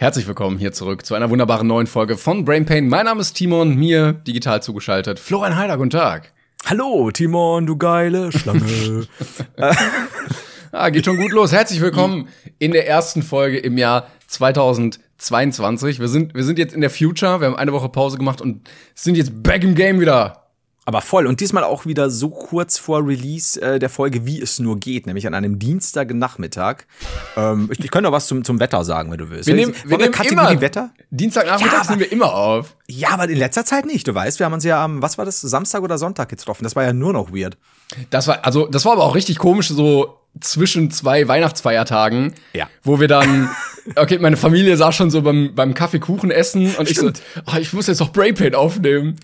Herzlich willkommen hier zurück zu einer wunderbaren neuen Folge von Brain Pain. Mein Name ist Timon, mir digital zugeschaltet. Florian Heider, guten Tag. Hallo, Timon, du geile Schlange. ah, geht schon gut los. Herzlich willkommen in der ersten Folge im Jahr 2022. Wir sind, wir sind jetzt in der Future. Wir haben eine Woche Pause gemacht und sind jetzt back im Game wieder. Aber voll. Und diesmal auch wieder so kurz vor Release äh, der Folge, wie es nur geht, nämlich an einem Dienstagnachmittag. Ähm, ich, ich könnte noch was zum, zum Wetter sagen, wenn du willst. Wir nehmen, wir nehmen immer Wetter? Dienstagnachmittag ja, nehmen wir immer auf. Ja, aber in letzter Zeit nicht. Du weißt, wir haben uns ja am, was war das, Samstag oder Sonntag getroffen. Das war ja nur noch weird. Das war, also, das war aber auch richtig komisch, so zwischen zwei Weihnachtsfeiertagen. Ja. Wo wir dann, okay, meine Familie saß schon so beim, beim Kaffeekuchen essen und Stimmt. ich so, oh, ich muss jetzt noch Brainpain aufnehmen.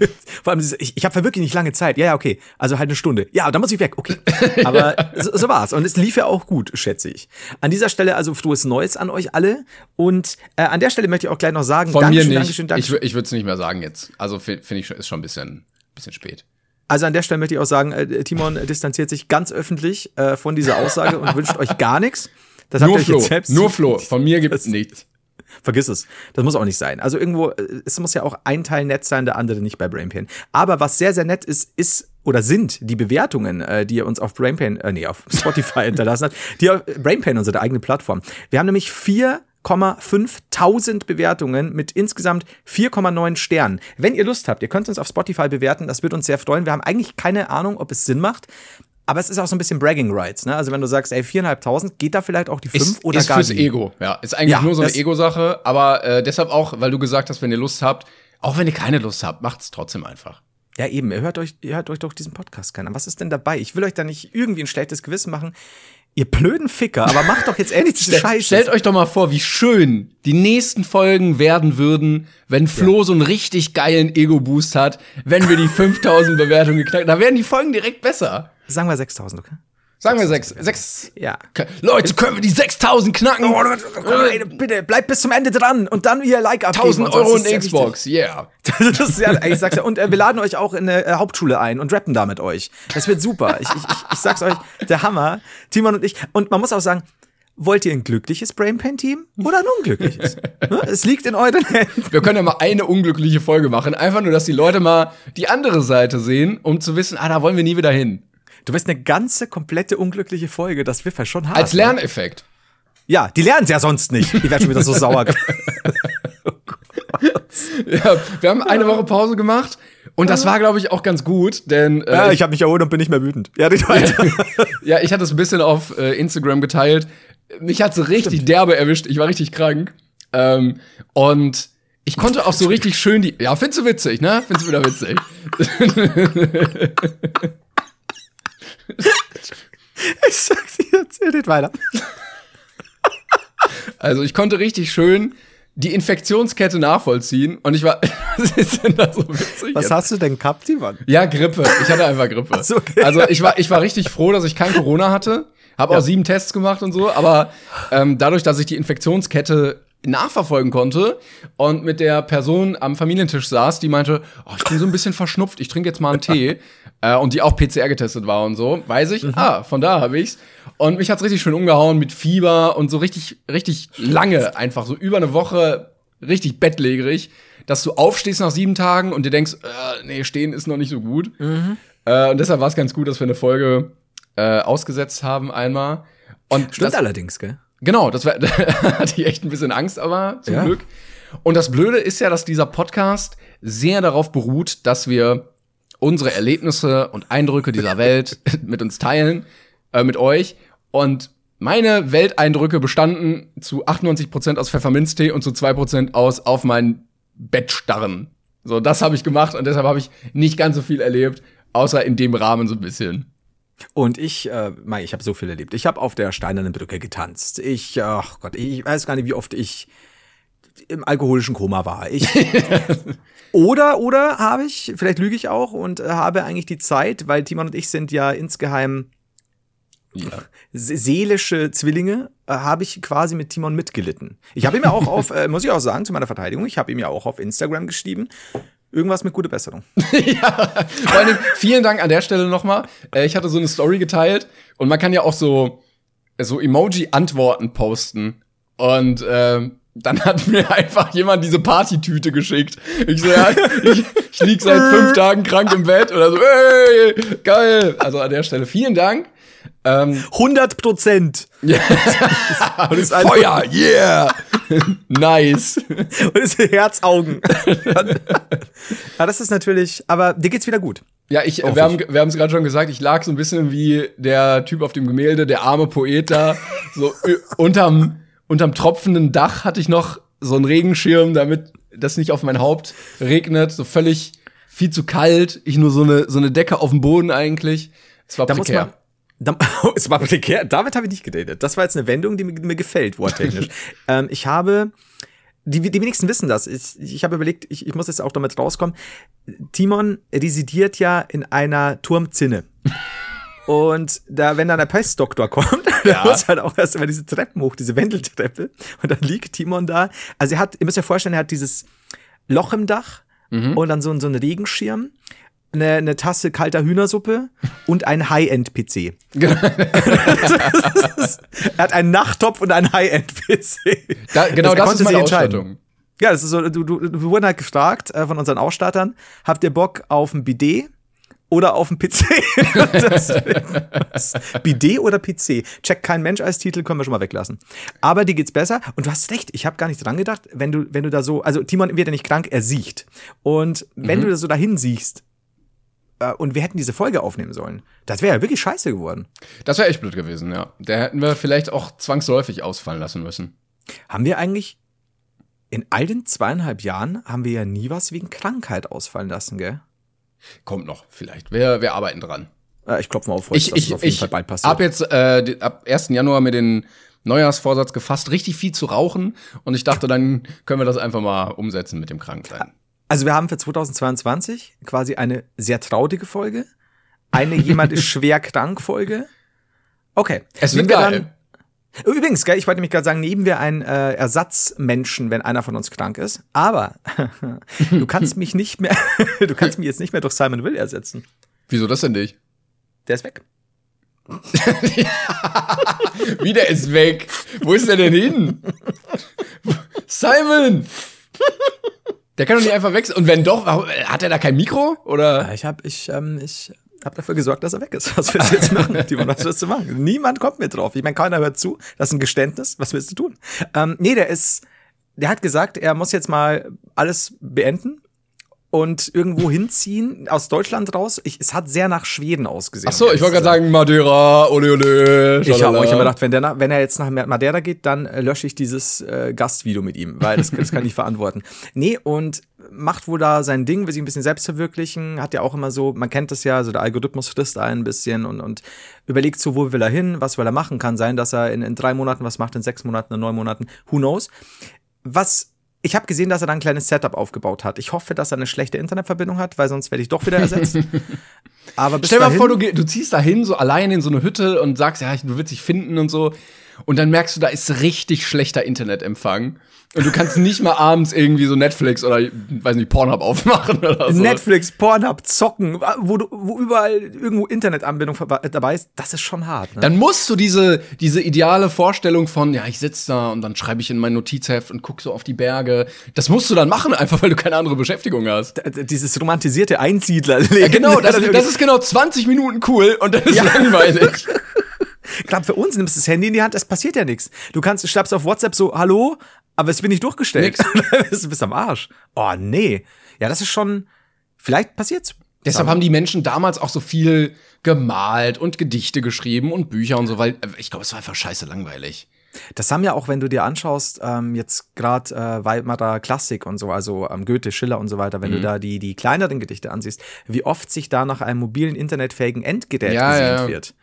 Vor allem, ich, ich habe wirklich nicht lange Zeit. Ja, ja, okay. Also halt eine Stunde. Ja, dann muss ich weg. Okay. Aber so, so war's. Und es lief ja auch gut, schätze ich. An dieser Stelle also frohes Neues an euch alle. Und äh, an der Stelle möchte ich auch gleich noch sagen, Von Dankeschön, mir nicht. Dankeschön, Dankeschön. Ich, ich würde es nicht mehr sagen jetzt. Also finde ich, schon, ist schon ein bisschen, bisschen spät. Also an der Stelle möchte ich auch sagen, äh, Timon distanziert sich ganz öffentlich äh, von dieser Aussage und wünscht euch gar nichts. Das nur Flo, nur Flo. Von mir gibt es nichts. Vergiss es. Das muss auch nicht sein. Also irgendwo, äh, es muss ja auch ein Teil nett sein, der andere nicht bei Brainpain. Aber was sehr, sehr nett ist, ist oder sind die Bewertungen, äh, die ihr uns auf Brainpain, äh, nee, auf Spotify hinterlassen habt, die auf Brainpain, unsere eigene Plattform. Wir haben nämlich 4,5000 Bewertungen mit insgesamt 4,9 Sternen. Wenn ihr Lust habt, ihr könnt uns auf Spotify bewerten, das wird uns sehr freuen. Wir haben eigentlich keine Ahnung, ob es Sinn macht. Aber es ist auch so ein bisschen Bragging Rights, ne? Also wenn du sagst, ey, viereinhalbtausend, geht da vielleicht auch die fünf ist, oder ist gar fürs Ego, ja. Ist eigentlich ja, nur so eine Ego-Sache, aber äh, deshalb auch, weil du gesagt hast, wenn ihr Lust habt, auch wenn ihr keine Lust habt, macht's trotzdem einfach. Ja, eben, ihr hört euch, ihr hört euch doch diesen Podcast kennen. Was ist denn dabei? Ich will euch da nicht irgendwie ein schlechtes Gewissen machen. Ihr blöden Ficker, aber macht doch jetzt endlich diese Scheiße. Stellt euch doch mal vor, wie schön die nächsten Folgen werden würden, wenn Flo ja. so einen richtig geilen Ego-Boost hat, wenn wir die 5000 Bewertungen geknackt Da werden die Folgen direkt besser. Sagen wir 6000, okay? Sagen wir sechs. Sechs. Ja. Leute, können wir die 6000 knacken? Oh, bitte, bleibt bis zum Ende dran und dann ihr Like abgeben. 1000 Euro in Xbox, yeah. das ist ja, ich sag's ja. Und äh, wir laden euch auch in eine äh, Hauptschule ein und rappen da mit euch. Das wird super. Ich, ich, ich, sag's euch, der Hammer. Timon und ich. Und man muss auch sagen, Wollt ihr ein glückliches Brainpan-Team oder ein unglückliches? Ne? es liegt in euren Händen. Wir können ja mal eine unglückliche Folge machen. Einfach nur, dass die Leute mal die andere Seite sehen, um zu wissen, ah, da wollen wir nie wieder hin. Du wirst eine ganze, komplette unglückliche Folge. Das wird ja schon hart. Als ne? Lerneffekt. Ja, die lernen es ja sonst nicht. Die werden schon wieder so sauer. oh ja, wir haben eine Woche Pause gemacht und das war, glaube ich, auch ganz gut, denn äh, ja, ich habe mich erholt und bin nicht mehr wütend. Ja, ja, ich hatte es ein bisschen auf äh, Instagram geteilt. Mich hat so richtig Stimmt. derbe erwischt. Ich war richtig krank ähm, und ich konnte auch so richtig schön die. Ja, findest du witzig, ne? Findest du wieder witzig? ich sag's dir, erzähl nicht weiter. Also ich konnte richtig schön die Infektionskette nachvollziehen und ich war, was ist denn da so witzig? Was jetzt? hast du denn gehabt, Mann? Ja, Grippe. Ich hatte einfach Grippe. So, okay. Also ich war, ich war richtig froh, dass ich kein Corona hatte. Habe ja. auch sieben Tests gemacht und so, aber ähm, dadurch, dass ich die Infektionskette nachverfolgen konnte und mit der Person am Familientisch saß, die meinte, oh, ich bin so ein bisschen verschnupft, ich trinke jetzt mal einen Tee äh, und die auch PCR getestet war und so, weiß ich, mhm. ah, von da habe ich's. Und mich hat's richtig schön umgehauen mit Fieber und so richtig, richtig lange, einfach so über eine Woche richtig bettlägerig, dass du aufstehst nach sieben Tagen und dir denkst, äh, nee, stehen ist noch nicht so gut. Mhm. Äh, und deshalb war es ganz gut, dass wir eine Folge äh, ausgesetzt haben einmal. Und Stimmt das, allerdings, gell? Genau, das war, da hatte ich echt ein bisschen Angst, aber zum ja. Glück. Und das Blöde ist ja, dass dieser Podcast sehr darauf beruht, dass wir unsere Erlebnisse und Eindrücke dieser Welt mit uns teilen, äh, mit euch. Und meine Welteindrücke bestanden zu 98% aus Pfefferminztee und zu 2% aus auf mein Bett starren. So, das habe ich gemacht und deshalb habe ich nicht ganz so viel erlebt, außer in dem Rahmen so ein bisschen. Und ich, äh, mein, ich habe so viel erlebt. Ich habe auf der Steinernen Brücke getanzt. Ich, ach Gott, ich weiß gar nicht, wie oft ich im alkoholischen Koma war. Ich oder oder habe ich, vielleicht lüge ich auch und äh, habe eigentlich die Zeit, weil Timon und ich sind ja insgeheim ja. seelische Zwillinge, äh, habe ich quasi mit Timon mitgelitten. Ich habe ihm ja auch auf, äh, muss ich auch sagen, zu meiner Verteidigung, ich habe ihm ja auch auf Instagram geschrieben. Irgendwas mit gute Besserung. ja, vor allem vielen Dank an der Stelle nochmal. Äh, ich hatte so eine Story geteilt und man kann ja auch so, so Emoji-Antworten posten. Und äh, dann hat mir einfach jemand diese Partytüte geschickt. Ich so, ja, ich, ich lieg seit fünf Tagen krank im Bett oder so, hey, geil. Also an der Stelle vielen Dank. Ähm, 100 Prozent. Ja. Feuer, yeah. nice. Und sind Herzaugen. ja, das ist natürlich, aber dir geht's wieder gut. Ja, ich, wir haben, wir haben es gerade schon gesagt, ich lag so ein bisschen wie der Typ auf dem Gemälde, der arme Poet da, so unterm, unterm tropfenden Dach hatte ich noch so einen Regenschirm, damit das nicht auf mein Haupt regnet, so völlig viel zu kalt, ich nur so eine, so eine Decke auf dem Boden eigentlich. Es war da prekär. Da, es war prekär. Damit habe ich nicht gedatet. Das war jetzt eine Wendung, die mir, mir gefällt, worttechnisch. ähm, ich habe, die, die wenigsten wissen das. Ich, ich habe überlegt, ich, ich muss jetzt auch damit rauskommen. Timon residiert ja in einer Turmzinne. Und da, wenn dann der Pestdoktor kommt, ja. dann muss halt auch erst immer diese Treppen hoch, diese Wendeltreppe. Und dann liegt Timon da. Also er hat, ihr müsst euch vorstellen, er hat dieses Loch im Dach mhm. und dann so, so einen Regenschirm eine, eine Tasse kalter Hühnersuppe und ein High-End-PC. Genau. er hat einen Nachttopf und einen High-End-PC. Da, genau das, das ist meine Ausstattung. Ja, das ist so, du, du, wir wurden halt gefragt äh, von unseren Ausstattern, habt ihr Bock auf ein Bidet oder auf ein PC? Bidet oder PC? Check kein Mensch als Titel, können wir schon mal weglassen. Aber dir geht's besser und du hast recht, ich habe gar nicht dran gedacht, wenn du, wenn du da so, also Timon wird ja nicht krank, er sieht. Und wenn mhm. du da so dahin siehst, äh, und wir hätten diese Folge aufnehmen sollen. Das wäre ja wirklich scheiße geworden. Das wäre echt blöd gewesen, ja. Der hätten wir vielleicht auch zwangsläufig ausfallen lassen müssen. Haben wir eigentlich in all den zweieinhalb Jahren haben wir ja nie was wegen Krankheit ausfallen lassen, gell? Kommt noch, vielleicht. Wir, wir arbeiten dran. Äh, ich klopfe mal auf, ich, dass ich, das auf jeden ich Fall bald passiert. Ab jetzt, äh, ab 1. Januar mit den Neujahrsvorsatz gefasst, richtig viel zu rauchen. Und ich dachte, dann können wir das einfach mal umsetzen mit dem Kranksein. Also wir haben für 2022 quasi eine sehr traurige Folge, eine jemand ist schwer krank Folge. Okay. Es wird geil. Dann, übrigens, gell, ich wollte nämlich gerade sagen, nehmen wir einen äh, Ersatzmenschen, wenn einer von uns krank ist. Aber du kannst mich nicht mehr, du kannst mich jetzt nicht mehr durch Simon Will ersetzen. Wieso das denn nicht? Der ist weg. Wie der ist weg? Wo ist der denn hin? Simon! Der kann doch nicht einfach wechseln. Und wenn doch, hat er da kein Mikro? Oder? Ich habe ich, ähm, ich hab dafür gesorgt, dass er weg ist. Was willst du jetzt machen, Timon? Was willst du machen? Niemand kommt mir drauf. Ich meine, keiner hört zu. Das ist ein Geständnis. Was willst du tun? Ähm, nee, der ist, der hat gesagt, er muss jetzt mal alles beenden und irgendwo hinziehen aus Deutschland raus. Ich, es hat sehr nach Schweden ausgesehen. Ach so, ich wollte gerade sagen Madeira, ole ole. Ich habe hab gedacht, wenn, der, wenn er jetzt nach Madeira geht, dann äh, lösche ich dieses äh, Gastvideo mit ihm, weil das, das kann ich verantworten. Nee, und macht wohl da sein Ding, will sich ein bisschen selbst verwirklichen, hat ja auch immer so, man kennt das ja, so der Algorithmus frisst ein bisschen und, und überlegt so, wo will er hin, was will er machen, kann sein, dass er in, in drei Monaten was macht, in sechs Monaten, in neun Monaten, who knows. Was ich habe gesehen, dass er da ein kleines Setup aufgebaut hat. Ich hoffe, dass er eine schlechte Internetverbindung hat, weil sonst werde ich doch wieder ersetzt. Aber Stell dir mal vor, du, du ziehst da hin, so allein in so eine Hütte und sagst, ja, du willst dich finden und so. Und dann merkst du, da ist richtig schlechter Internetempfang. Und du kannst nicht mal abends irgendwie so Netflix oder, weiß nicht, Pornhub aufmachen oder so. Netflix, Pornhub, zocken, wo, du, wo überall irgendwo Internetanbindung dabei ist, das ist schon hart. Ne? Dann musst du diese, diese ideale Vorstellung von, ja, ich sitze da und dann schreibe ich in mein Notizheft und guck so auf die Berge. Das musst du dann machen, einfach weil du keine andere Beschäftigung hast. D dieses romantisierte Einsiedler. Ja, genau, das, das, ist genau 20 Minuten cool und dann ist ja. langweilig. Klar, für uns nimmst du das Handy in die Hand, es passiert ja nichts. Du kannst, du schreibst auf WhatsApp so, hallo, aber es wird nicht durchgestellt. du bist am Arsch. Oh, nee. Ja, das ist schon, vielleicht passiert's. Deshalb haben die Menschen damals auch so viel gemalt und Gedichte geschrieben und Bücher und so, weil äh, ich glaube, es war einfach scheiße langweilig. Das haben ja auch, wenn du dir anschaust, ähm, jetzt gerade äh, Weimarer Klassik und so, also ähm, Goethe, Schiller und so weiter, wenn mhm. du da die, die kleineren Gedichte ansiehst, wie oft sich da nach einem mobilen, internetfähigen Endgerät ja, gesehnt ja. wird.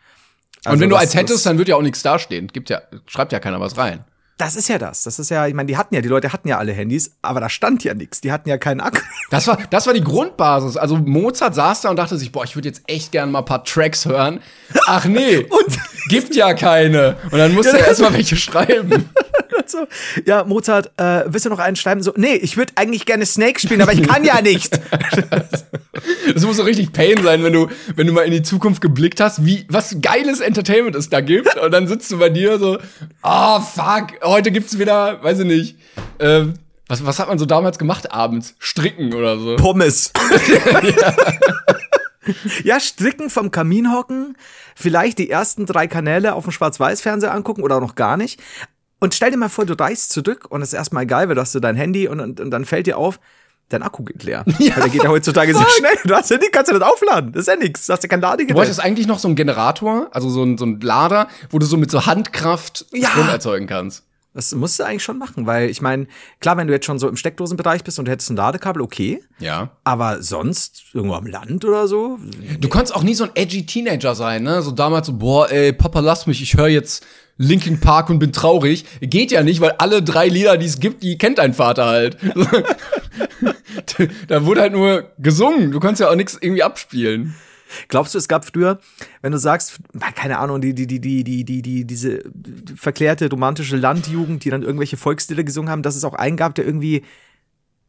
Also und wenn du eins hättest, dann wird ja auch nichts dastehen. Gibt ja, schreibt ja keiner was rein. Das ist ja das. Das ist ja, ich meine, die hatten ja, die Leute hatten ja alle Handys, aber da stand ja nichts. Die hatten ja keinen Akku. Das war, das war die Grundbasis. Also Mozart saß da und dachte sich, boah, ich würde jetzt echt gerne mal ein paar Tracks hören. Ach nee, und gibt ja keine. Und dann musste ja, er erstmal welche schreiben. so, ja, Mozart, äh, willst du noch einen schreiben? So, nee, ich würde eigentlich gerne Snake spielen, aber ich kann ja nicht. das muss so richtig Pain sein, wenn du, wenn du mal in die Zukunft geblickt hast, wie, was geiles Entertainment es da gibt. Und dann sitzt du bei dir so, oh fuck, heute gibt's wieder, weiß ich nicht, äh, was, was hat man so damals gemacht abends? Stricken oder so. Pommes. ja. ja, stricken vom Kamin hocken, vielleicht die ersten drei Kanäle auf dem Schwarz-Weiß-Fernseher angucken oder auch noch gar nicht. Und stell dir mal vor, du reist zurück und es ist erstmal geil, weil du hast du dein Handy und, und, und dann fällt dir auf, dein Akku geht leer. Ja, weil der geht ja heutzutage sehr schnell. Du hast ja nicht, kannst du das aufladen. Das ist ja nichts. Du hast ja kein Ladegerät. Du wolltest eigentlich noch so einen Generator, also so ein, so ein Lader, wo du so mit so Handkraft ja. Strom erzeugen kannst. Das musst du eigentlich schon machen, weil ich meine, klar, wenn du jetzt schon so im Steckdosenbereich bist und du hättest ein Ladekabel, okay. Ja. Aber sonst irgendwo am Land oder so. Du kannst auch nie so ein edgy Teenager sein, ne? So damals so, boah, ey, Papa, lass mich, ich höre jetzt Linkin Park und bin traurig. Geht ja nicht, weil alle drei Lieder, die es gibt, die kennt dein Vater halt. da wurde halt nur gesungen. Du kannst ja auch nichts irgendwie abspielen. Glaubst du, es gab früher, wenn du sagst, keine Ahnung, die, die, die, die, die, die, die diese verklärte romantische Landjugend, die dann irgendwelche Volkslieder gesungen haben, dass es auch einen gab, der irgendwie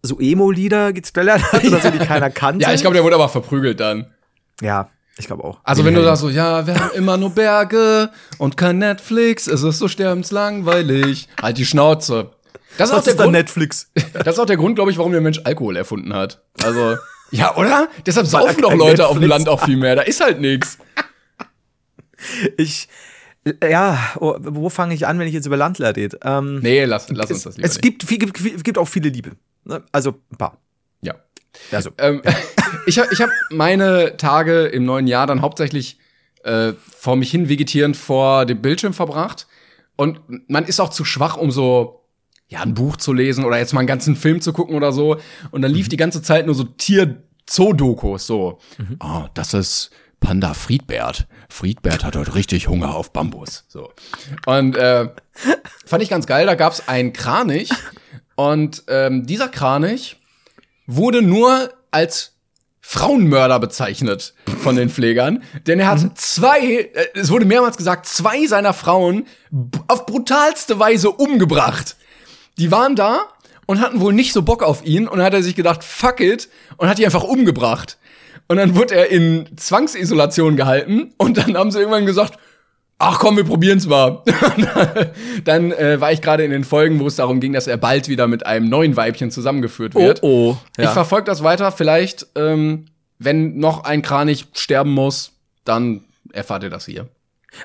so Emo-Lieder geträllert hat oder so, die keiner kannte? Ja, ich glaube, der wurde aber verprügelt dann. Ja, ich glaube auch. Also, wenn du sagst so, ja, wir haben immer nur Berge und kein Netflix, es ist so sterbenslangweilig. Halt die Schnauze. Das, das ist, auch der Grund, Netflix. Das ist auch der Grund, glaube ich, warum der Mensch Alkohol erfunden hat. Also ja, oder? Deshalb saufen doch Leute Netflix. auf dem Land auch viel mehr. Da ist halt nichts. Ich, ja, oh, wo fange ich an, wenn ich jetzt über Landler rede? Ähm, nee, lass, lass uns das lieber. Es nicht. gibt, viel, gibt, gibt auch viele Liebe. Ne? Also ein paar. Ja. Also. Ähm, ich habe ich hab meine Tage im neuen Jahr dann hauptsächlich äh, vor mich hin vegetierend vor dem Bildschirm verbracht. Und man ist auch zu schwach, um so ja, ein Buch zu lesen oder jetzt mal einen ganzen Film zu gucken oder so. Und dann lief mhm. die ganze Zeit nur so Tier-Zoo-Dokus, so. Mhm. Oh, das ist Panda Friedbert. Friedbert hat heute richtig Hunger auf Bambus. So. Und äh, fand ich ganz geil, da gab's einen Kranich. Und ähm, dieser Kranich wurde nur als Frauenmörder bezeichnet von den Pflegern, denn er hat mhm. zwei, äh, es wurde mehrmals gesagt, zwei seiner Frauen auf brutalste Weise umgebracht die waren da und hatten wohl nicht so Bock auf ihn und dann hat er sich gedacht, fuck it, und hat die einfach umgebracht. Und dann wurde er in Zwangsisolation gehalten und dann haben sie irgendwann gesagt, ach komm, wir probieren's mal. dann äh, war ich gerade in den Folgen, wo es darum ging, dass er bald wieder mit einem neuen Weibchen zusammengeführt wird. Oh, oh. Ja. Ich verfolge das weiter. Vielleicht, ähm, wenn noch ein Kranich sterben muss, dann erfahrt ihr das hier.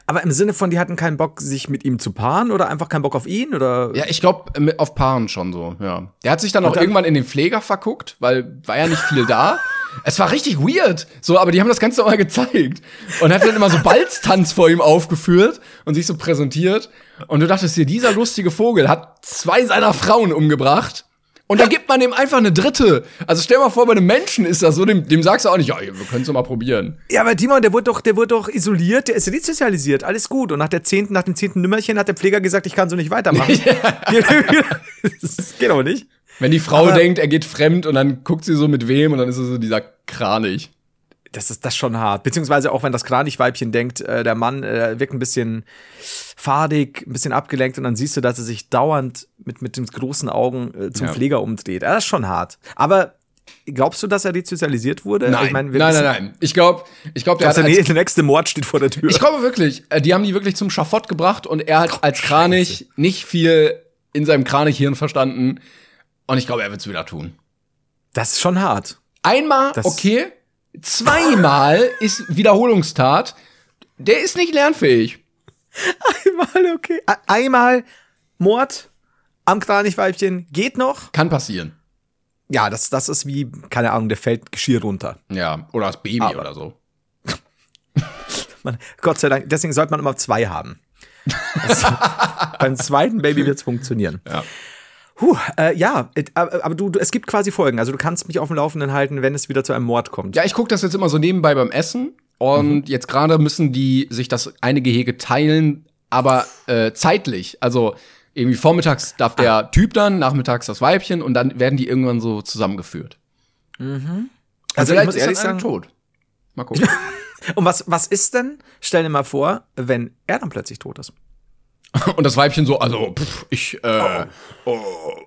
Aber im Sinne von, die hatten keinen Bock, sich mit ihm zu paaren oder einfach keinen Bock auf ihn oder? Ja, ich glaube auf Paaren schon so. Ja. Der hat sich dann auch irgendwann in den Pfleger verguckt, weil war ja nicht viel da. Es war richtig weird. So, aber die haben das Ganze mal gezeigt. Und hat dann immer so Balztanz vor ihm aufgeführt und sich so präsentiert. Und du dachtest dir, dieser lustige Vogel hat zwei seiner Frauen umgebracht und dann gibt man dem einfach eine dritte. Also stell mal vor, bei einem Menschen ist das so, dem, dem sagst du auch nicht, ja, wir können es mal probieren. Ja, aber Timon, der wurde doch, der wurde doch isoliert, der ist resozialisiert, alles gut. Und nach der zehnten, nach dem zehnten Nummerchen hat der Pfleger gesagt, ich kann so nicht weitermachen. das geht aber nicht. Wenn die Frau aber denkt, er geht fremd und dann guckt sie so mit wem und dann ist es so dieser Kranich das ist das schon hart. Beziehungsweise auch wenn das Kranichweibchen denkt, äh, der Mann äh, wirkt ein bisschen fadig, ein bisschen abgelenkt und dann siehst du, dass er sich dauernd mit, mit den großen Augen äh, zum ja. Pfleger umdreht. Ja, das ist schon hart. Aber glaubst du, dass er desozialisiert wurde? Nein, ich mein, nein, nein, nein. Ich glaube, ich glaube, der, der, der nächste Mord steht vor der Tür. Ich glaube wirklich, äh, die haben die wirklich zum Schafott gebracht und er hat Gott, als Kranich Scheiße. nicht viel in seinem Kranichhirn verstanden. Und ich glaube, er wird es wieder tun. Das ist schon hart. Einmal, das okay, Zweimal ist Wiederholungstat. Der ist nicht lernfähig. Einmal, okay. Einmal Mord am Kranichweibchen geht noch. Kann passieren. Ja, das, das ist wie, keine Ahnung, der fällt Geschirr runter. Ja, oder das Baby Aber. oder so. man, Gott sei Dank, deswegen sollte man immer zwei haben. Das, beim zweiten Baby wird es funktionieren. Ja. Puh, äh, ja, aber du, du, es gibt quasi Folgen. Also du kannst mich auf dem Laufenden halten, wenn es wieder zu einem Mord kommt. Ja, ich gucke das jetzt immer so nebenbei beim Essen. Und mhm. jetzt gerade müssen die sich das eine Gehege teilen, aber äh, zeitlich. Also irgendwie vormittags darf der ah. Typ dann, nachmittags das Weibchen und dann werden die irgendwann so zusammengeführt. Mhm. Also, also ich muss ehrlich sagen, tot. Mal gucken. und was, was ist denn, stell dir mal vor, wenn er dann plötzlich tot ist? Und das Weibchen so, also, pff, ich, äh, oh.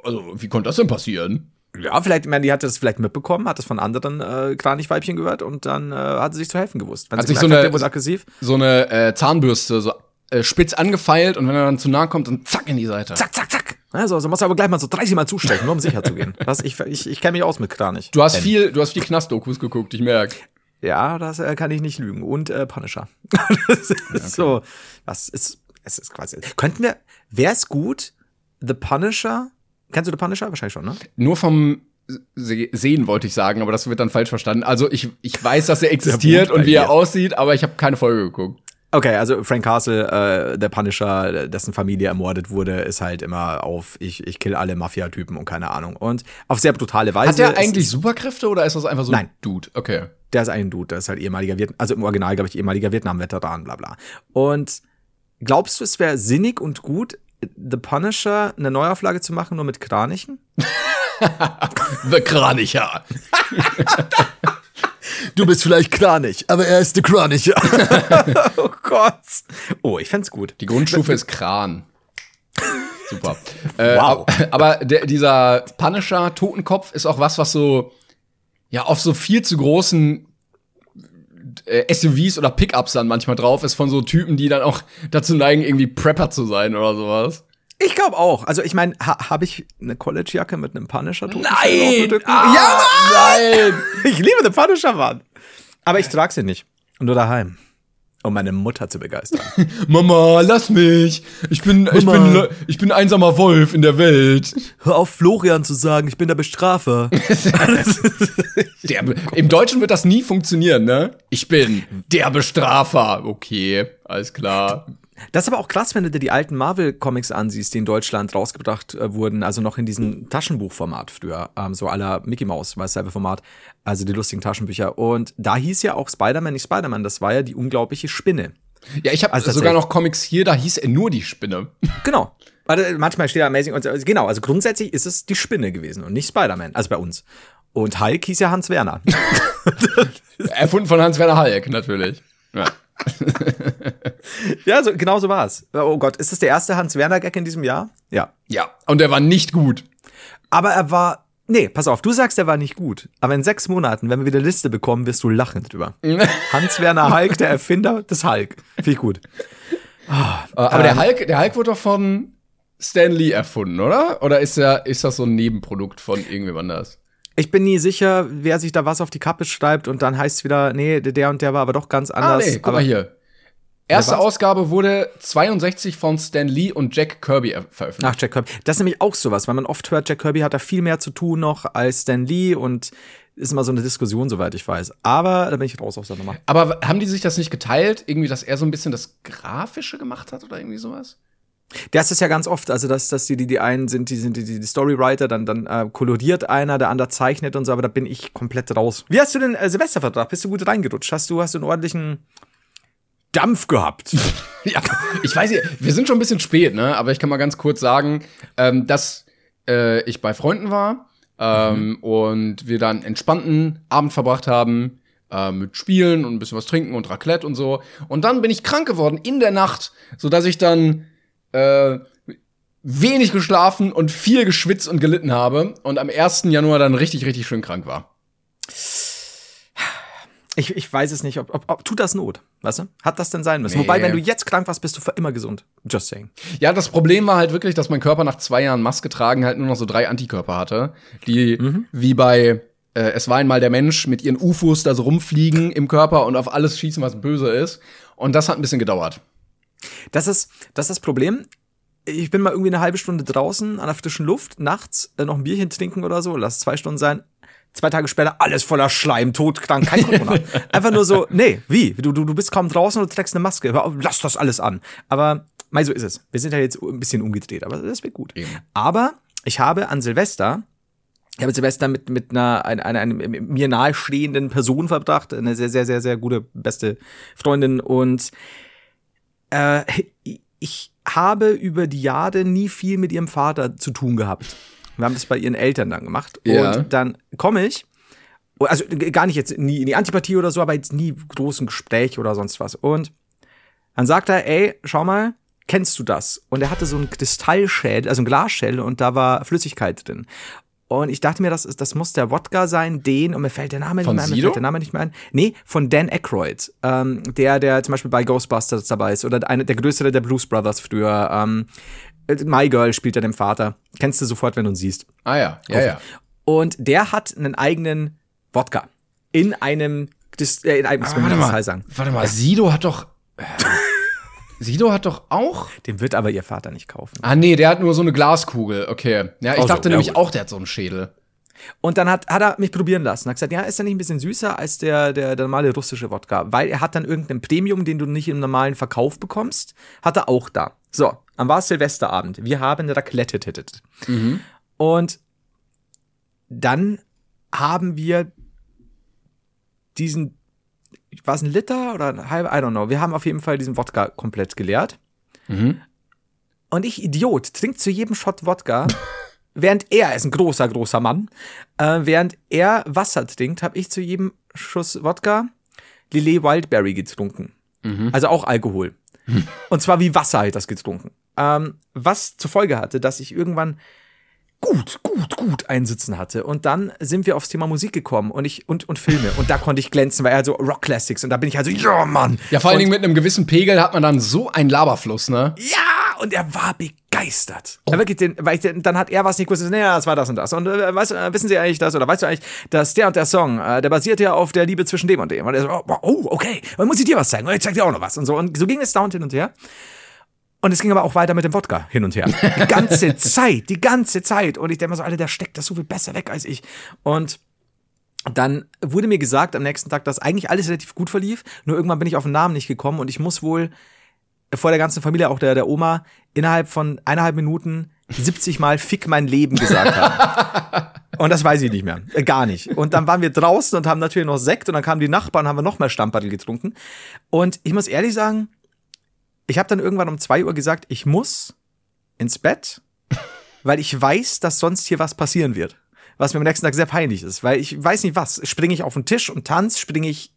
also, wie konnte das denn passieren? Ja, vielleicht, ich meine, die hat das vielleicht mitbekommen, hat das von anderen äh, Kranichweibchen gehört und dann äh, hat sie sich zu helfen gewusst. Wenn hat sich so eine, aggressiv. so eine äh, Zahnbürste so äh, spitz angefeilt und wenn er dann zu nahe kommt, dann zack in die Seite. Zack, zack, zack. Also, also musst du aber gleich mal so 30 Mal zustecken, nur um sicher zu gehen. Was, ich ich, ich kenne mich aus mit Kranich. Du hast viel, du hast viel Knastdokus geguckt, ich merke. Ja, das äh, kann ich nicht lügen. Und äh, Punisher. das ist okay. so, was ist, es ist quasi. Könnten wir, wäre es gut, The Punisher Kennst du The Punisher? Wahrscheinlich schon, ne? Nur vom Sehen wollte ich sagen, aber das wird dann falsch verstanden. Also ich, ich weiß, dass er existiert und wie er aussieht, aber ich habe keine Folge geguckt. Okay, also Frank Castle, äh, der Punisher, dessen Familie ermordet wurde, ist halt immer auf, ich, ich kill alle Mafia-Typen und keine Ahnung. Und auf sehr brutale Weise. Hat der eigentlich Superkräfte oder ist das einfach so Nein. Dude? Okay. Der ist ein Dude, der ist halt ehemaliger Vietnam, also im Original, glaube ich, ehemaliger Vietnam-Veteran, bla bla. Und glaubst du, es wäre sinnig und gut, The Punisher eine Neuauflage zu machen, nur mit Kranichen? The Kranicher. du bist vielleicht Kranich, aber er ist der Kranicher. oh Gott. Oh, ich fänd's gut. Die Grundstufe ist Kran. Super. Äh, wow. aber der, dieser Punisher Totenkopf ist auch was, was so ja auf so viel zu großen äh, SUVs oder Pickups dann manchmal drauf ist von so Typen, die dann auch dazu neigen, irgendwie Prepper zu sein oder sowas. Ich glaube auch. Also ich meine, ha, habe ich eine College-Jacke mit einem Punisher? Nein! Ah, ja, nein! Ich liebe den Punisher, Mann. Aber ich trage sie nicht. Nur daheim um meine Mutter zu begeistern. Mama, lass mich. Ich bin, ich bin, ich bin einsamer Wolf in der Welt. Hör auf, Florian zu sagen, ich bin der Bestrafer. der, Im Deutschen wird das nie funktionieren, ne? Ich bin der Bestrafer. Okay, alles klar. Das ist aber auch krass, wenn du dir die alten Marvel-Comics ansiehst, die in Deutschland rausgebracht äh, wurden, also noch in diesem Taschenbuchformat früher, ähm, so aller Mickey Mouse, war selbe Format, also die lustigen Taschenbücher. Und da hieß ja auch Spider-Man nicht Spider-Man, das war ja die unglaubliche Spinne. Ja, ich habe also sogar noch Comics hier, da hieß er nur die Spinne. Genau. Also manchmal steht da Amazing und genau, also grundsätzlich ist es die Spinne gewesen und nicht Spider-Man, also bei uns. Und Hulk hieß ja Hans Werner. Erfunden von Hans Werner Hulk, natürlich. Ja ja, so, genau so war es. Oh Gott, ist das der erste Hans-Werner-Gag in diesem Jahr? Ja. Ja, und er war nicht gut. Aber er war. Nee, pass auf, du sagst, er war nicht gut. Aber in sechs Monaten, wenn wir wieder Liste bekommen, wirst du lachen drüber. Hans-Werner Hulk, der Erfinder des Hulk. Finde ich gut. Oh, aber ähm, der Hulk, der Hulk wurde doch von Stan Lee erfunden, oder? Oder ist, er, ist das so ein Nebenprodukt von irgendjemand anders? Ich bin nie sicher, wer sich da was auf die Kappe schreibt und dann heißt es wieder, nee, der und der war aber doch ganz ah, anders. Ah, nee, guck aber mal hier. Erste Ausgabe wurde 62 von Stan Lee und Jack Kirby veröffentlicht. Ach, Jack Kirby. Das ist nämlich auch sowas, weil man oft hört, Jack Kirby hat da viel mehr zu tun noch als Stan Lee und ist immer so eine Diskussion, soweit ich weiß. Aber da bin ich raus aus der Nummer. Aber haben die sich das nicht geteilt? Irgendwie, dass er so ein bisschen das Grafische gemacht hat oder irgendwie sowas? Das ist ja ganz oft, also dass, dass die, die, die einen sind, die sind die, die Storywriter, dann, dann äh, koloriert einer, der andere zeichnet und so, aber da bin ich komplett raus. Wie hast du den äh, Silvester verbracht? Bist du gut reingerutscht? Hast du, hast du einen ordentlichen Dampf gehabt? ja, ich weiß nicht, wir sind schon ein bisschen spät, ne? Aber ich kann mal ganz kurz sagen, ähm, dass äh, ich bei Freunden war ähm, mhm. und wir dann entspannten Abend verbracht haben äh, mit Spielen und ein bisschen was trinken und Raclette und so. Und dann bin ich krank geworden in der Nacht, so dass ich dann äh, wenig geschlafen und viel geschwitzt und gelitten habe und am 1. Januar dann richtig, richtig schön krank war. Ich, ich weiß es nicht, ob, ob, ob tut das Not, weißt du? Hat das denn sein müssen? Nee. Wobei, wenn du jetzt krank warst, bist du für immer gesund. Just saying. Ja, das Problem war halt wirklich, dass mein Körper nach zwei Jahren Maske tragen halt nur noch so drei Antikörper hatte, die mhm. wie bei äh, Es war einmal der Mensch mit ihren UFOs da so rumfliegen im Körper und auf alles schießen, was böse ist. Und das hat ein bisschen gedauert. Das ist, das ist das Problem. Ich bin mal irgendwie eine halbe Stunde draußen an der frischen Luft, nachts äh, noch ein Bierchen trinken oder so, lass zwei Stunden sein. Zwei Tage später alles voller Schleim, todkrank, kein Corona. Einfach nur so, nee, wie? Du, du, du bist kaum draußen und trägst eine Maske. Lass das alles an. Aber, mal so ist es. Wir sind ja jetzt ein bisschen umgedreht, aber das wird gut. Eben. Aber ich habe an Silvester ich habe Silvester mit, mit einer, einer, einer, einer mir nahestehenden Person verbracht, eine sehr, sehr, sehr, sehr gute, beste Freundin und äh, ich habe über die Jahre nie viel mit ihrem Vater zu tun gehabt. Wir haben das bei ihren Eltern dann gemacht. Ja. Und dann komme ich, also gar nicht jetzt nie in die Antipathie oder so, aber jetzt nie großen Gespräch oder sonst was. Und dann sagt er, ey, schau mal, kennst du das? Und er hatte so einen Kristallschädel, also einen Glasschädel und da war Flüssigkeit drin. Und ich dachte mir, das, ist, das muss der Wodka sein, den, und mir fällt der Name von nicht mehr ein. Mir fällt der Name nicht mehr ein. Nee, von Dan Aykroyd. Ähm, der, der zum Beispiel bei Ghostbusters dabei ist. Oder eine, der größere der Blues Brothers früher. Ähm, My Girl spielt er den Vater. Kennst du sofort, wenn du ihn siehst. Ah ja, ja, ja. Und der hat einen eigenen Wodka. In einem, äh, in einem, ich warte mal, sagen. warte mal, Sido hat doch. Sido hat doch auch. Den wird aber ihr Vater nicht kaufen. Ah, nee, der hat nur so eine Glaskugel. Okay. Ja, ich Ach so, dachte ja, nämlich gut. auch, der hat so einen Schädel. Und dann hat, hat er mich probieren lassen. Hat gesagt, ja, ist er nicht ein bisschen süßer als der, der, der normale russische Wodka? Weil er hat dann irgendein Premium, den du nicht im normalen Verkauf bekommst, hat er auch da. So, dann war es Silvesterabend. Wir haben Raclette tittet. Und dann haben wir diesen, war es ein Liter oder ein halber, I don't know. Wir haben auf jeden Fall diesen Wodka komplett geleert. Und ich, Idiot, trinkt zu jedem Shot Wodka, während er, er ist ein großer, großer Mann, äh, während er Wasser trinkt, habe ich zu jedem Schuss Wodka Lillet Wildberry getrunken. Also auch Alkohol. Und zwar wie Wasser halt das getrunken. Ähm, was zur Folge hatte, dass ich irgendwann gut, gut, gut einsitzen hatte. Und dann sind wir aufs Thema Musik gekommen und ich und, und Filme. Und da konnte ich glänzen, weil er so Rock Classics. Und da bin ich also, ja, Mann. Ja, vor allen und, Dingen mit einem gewissen Pegel hat man dann so einen Laberfluss, ne? Ja, und er war begeistert. Er wirklich den, weil ich, dann hat er was nicht gewusst, naja, das war das und das. Und äh, weißt, äh, wissen Sie eigentlich das, oder weißt du eigentlich, dass der und der Song, äh, der basiert ja auf der Liebe zwischen dem und dem. Und er so, oh, oh okay, dann muss ich dir was zeigen. Und ich zeig dir auch noch was. Und so. Und so ging es dauernd hin und her. Und es ging aber auch weiter mit dem Wodka hin und her. Die ganze Zeit, die ganze Zeit. Und ich denke mir so, Alter, der steckt das so viel besser weg als ich. Und dann wurde mir gesagt am nächsten Tag, dass eigentlich alles relativ gut verlief. Nur irgendwann bin ich auf den Namen nicht gekommen und ich muss wohl vor der ganzen Familie, auch der, der Oma, innerhalb von eineinhalb Minuten 70 Mal Fick mein Leben gesagt haben. Und das weiß ich nicht mehr. Äh, Gar nicht. Und dann waren wir draußen und haben natürlich noch Sekt und dann kamen die Nachbarn und haben wir noch mehr Stammbadel getrunken. Und ich muss ehrlich sagen, ich habe dann irgendwann um zwei Uhr gesagt, ich muss ins Bett, weil ich weiß, dass sonst hier was passieren wird. Was mir am nächsten Tag sehr peinlich ist, weil ich weiß nicht was. Springe ich auf den Tisch und tanz, springe ich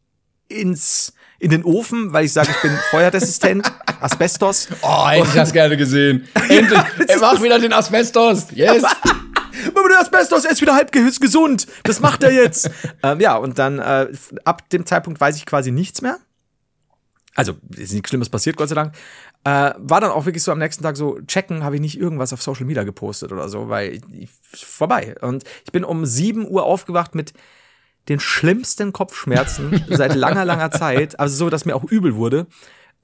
ins, in den Ofen, weil ich sage, ich bin Feuerresistent, Asbestos. Oh, hätte ich das gerne gesehen. Endlich. Er macht wieder den Asbestos. Yes. Aber der Asbestos er ist wieder halb ge- gesund. Das macht er jetzt. ähm, ja, und dann äh, ab dem Zeitpunkt weiß ich quasi nichts mehr. Also, ist nichts Schlimmes passiert, Gott sei Dank. Äh, war dann auch wirklich so am nächsten Tag so, checken, habe ich nicht irgendwas auf Social Media gepostet oder so, weil ich, ich, vorbei. Und ich bin um 7 Uhr aufgewacht mit den schlimmsten Kopfschmerzen seit langer, langer Zeit. Also so, dass mir auch übel wurde.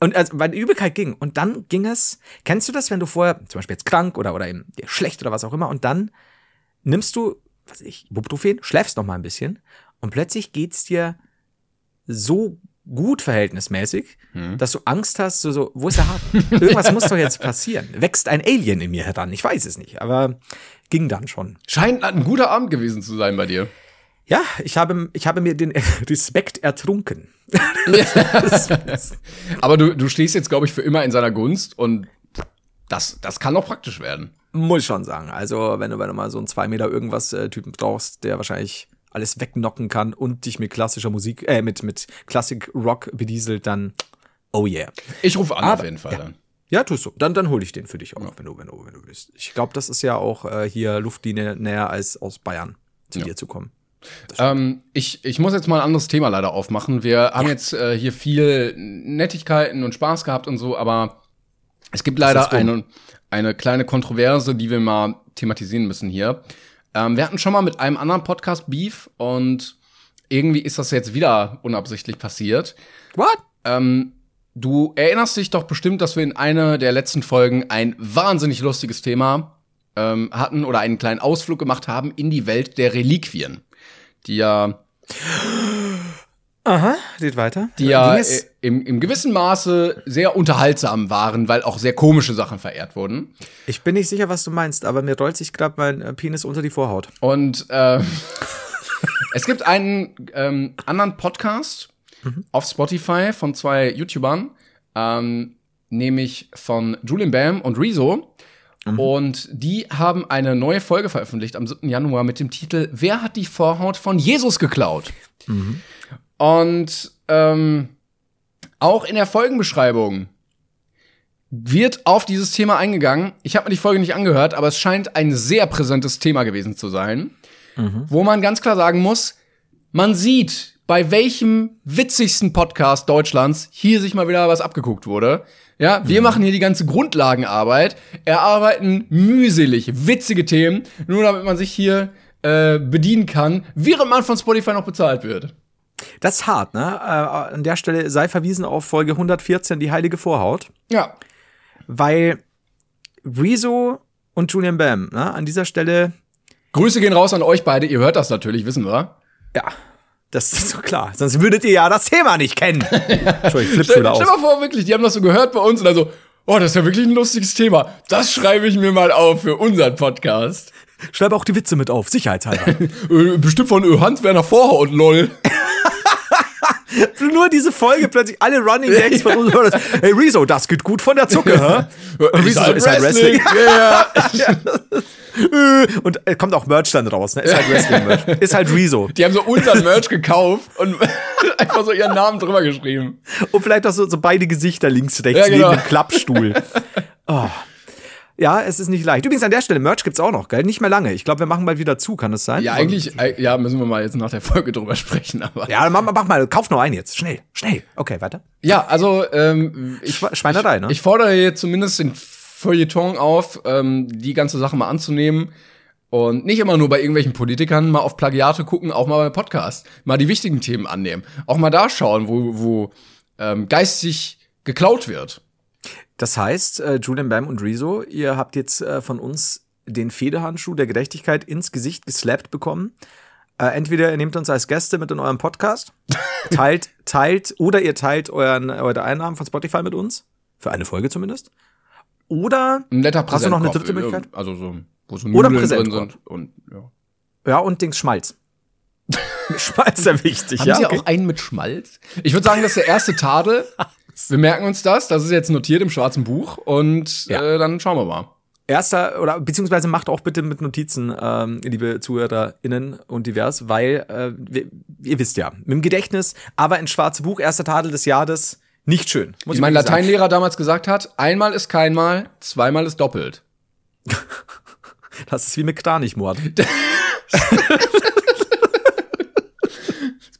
Und also, weil die Übelkeit ging. Und dann ging es, kennst du das, wenn du vorher, zum Beispiel jetzt krank oder, oder eben schlecht oder was auch immer, und dann nimmst du, was weiß ich, Ibuprofen, schläfst noch mal ein bisschen und plötzlich geht's dir so gut verhältnismäßig, dass du Angst hast, so, so, wo ist der Haken? Irgendwas muss doch jetzt passieren. Wächst ein Alien in mir heran? Ich weiß es nicht, aber ging dann schon. Scheint ein guter Abend gewesen zu sein bei dir. Ja, ich habe, ich habe mir den Respekt ertrunken. Aber du, du stehst jetzt, glaube ich, für immer in seiner Gunst und das, das kann auch praktisch werden. Muss ich schon sagen. Also, wenn du, wenn du mal so einen zwei Meter irgendwas äh, Typen brauchst, der wahrscheinlich alles wegnocken kann und dich mit klassischer Musik, äh, mit, mit Classic Rock bedieselt, dann oh yeah. Ich rufe an Aber- auf jeden Fall ja. dann. Ja, tust du. Dann, dann hol ich den für dich auch, wenn du, wenn du, wenn du willst. Ich glaube, das ist ja auch äh, hier Luftlinie näher als aus Bayern zu dir zu kommen. Ähm, ich, ich muss jetzt mal ein anderes Thema leider aufmachen. Wir haben jetzt äh, hier viel Nettigkeiten und Spaß gehabt und so, aber es gibt leider eine, eine kleine Kontroverse, die wir mal thematisieren müssen hier. Ähm, wir hatten schon mal mit einem anderen Podcast Beef und irgendwie ist das jetzt wieder unabsichtlich passiert. What? Ähm, du erinnerst dich doch bestimmt, dass wir in einer der letzten Folgen ein wahnsinnig lustiges Thema ähm, hatten oder einen kleinen Ausflug gemacht haben in die Welt der Reliquien, die ja, Aha, geht weiter. die ja Ging es- äh, im, im gewissen Maße sehr unterhaltsam waren, weil auch sehr komische Sachen verehrt wurden. ich bin nicht sicher, was du meinst, aber mir rollt sich gerade mein äh, Penis unter die Vorhaut. Und äh, es gibt einen ähm, anderen Podcast auf Spotify von zwei YouTubern, ähm, nämlich von Julian Bam und Rezo. Und die haben eine neue Folge veröffentlicht am 7. Januar mit dem Titel Wer hat die Vorhaut von Jesus geklaut? Und ähm, auch in der Folgenbeschreibung wird auf dieses Thema eingegangen. Ich habe mir die Folge nicht angehört, aber es scheint ein sehr präsentes Thema gewesen zu sein, mhm. wo man ganz klar sagen muss, man sieht, bei welchem witzigsten Podcast Deutschlands hier sich mal wieder was abgeguckt wurde. Ja, wir mhm. machen hier die ganze Grundlagenarbeit, erarbeiten mühselig witzige Themen, nur damit man sich hier äh, bedienen kann, während man von Spotify noch bezahlt wird. Das ist hart, ne? Äh, an der Stelle sei verwiesen auf Folge 114, die heilige Vorhaut. Ja. Weil Rezo und Julian Bam, ne, an dieser Stelle. Grüße gehen raus an euch beide, ihr hört das natürlich, wissen wir. Ja. Das ist so klar. Sonst würdet ihr ja das Thema nicht kennen. Entschuldigung, stell, stell mal vor, wirklich, die haben das so gehört bei uns und dann so, oh, das ist ja wirklich ein lustiges Thema. Das schreibe ich mir mal auf für unseren Podcast. Schreib auch die Witze mit auf, sicherheitshalber. Äh, bestimmt von Hans-Werner Vorhaut, lol. Nur diese Folge plötzlich alle Running Gags von uns. Hey Rezo, das geht gut von der Zucke, hä? Rezo halt ist halt Wrestling. Ja. und äh, kommt auch Merch dann raus, ne? Ist halt Wrestling-Merch. Ist halt Rezo. Die haben so unseren Merch gekauft und einfach so ihren Namen drüber geschrieben. Und vielleicht auch so, so beide Gesichter links, rechts ja, genau. neben dem Klappstuhl. Oh. Ja, es ist nicht leicht. Übrigens an der Stelle, Merch gibt's auch noch, gell? Nicht mehr lange. Ich glaube, wir machen bald wieder zu, kann es sein? Ja, eigentlich, äh, ja, müssen wir mal jetzt nach der Folge drüber sprechen, aber. Ja, mach, mach mal, kauf noch einen jetzt. Schnell, schnell. Okay, weiter. Ja, also, ähm, ich, Schweinerei, ne? Ich fordere jetzt zumindest den Feuilleton auf, ähm, die ganze Sache mal anzunehmen. Und nicht immer nur bei irgendwelchen Politikern mal auf Plagiate gucken, auch mal bei Podcast. Mal die wichtigen Themen annehmen. Auch mal da schauen, wo, wo ähm, geistig geklaut wird. Das heißt, äh, Julian Bam und Rezo, ihr habt jetzt äh, von uns den Federhandschuh der Gerechtigkeit ins Gesicht geslappt bekommen. Äh, entweder ihr nehmt uns als Gäste mit in eurem Podcast, teilt, teilt, oder ihr teilt euren, eure Einnahmen von Spotify mit uns. Für eine Folge zumindest. Oder ein netter hast du noch eine dritte Möglichkeit? Also so, wo so Nudeln oder drin sind und ja. Ja, und Dings Schmalz. Schmalz ist ja wichtig, Haben ja. Sie okay. auch einen mit Schmalz? Ich würde sagen, das ist der erste Tadel. Wir merken uns das. Das ist jetzt notiert im schwarzen Buch. Und ja. äh, dann schauen wir mal. Erster, oder beziehungsweise macht auch bitte mit Notizen, ähm, liebe ZuhörerInnen und divers, weil äh, wir, ihr wisst ja, mit dem Gedächtnis, aber ein schwarzes Buch, erster Tadel des Jahres, nicht schön. Wie mein Lateinlehrer sagen. damals gesagt hat, einmal ist keinmal, zweimal ist doppelt. das ist wie mit Kranichmord.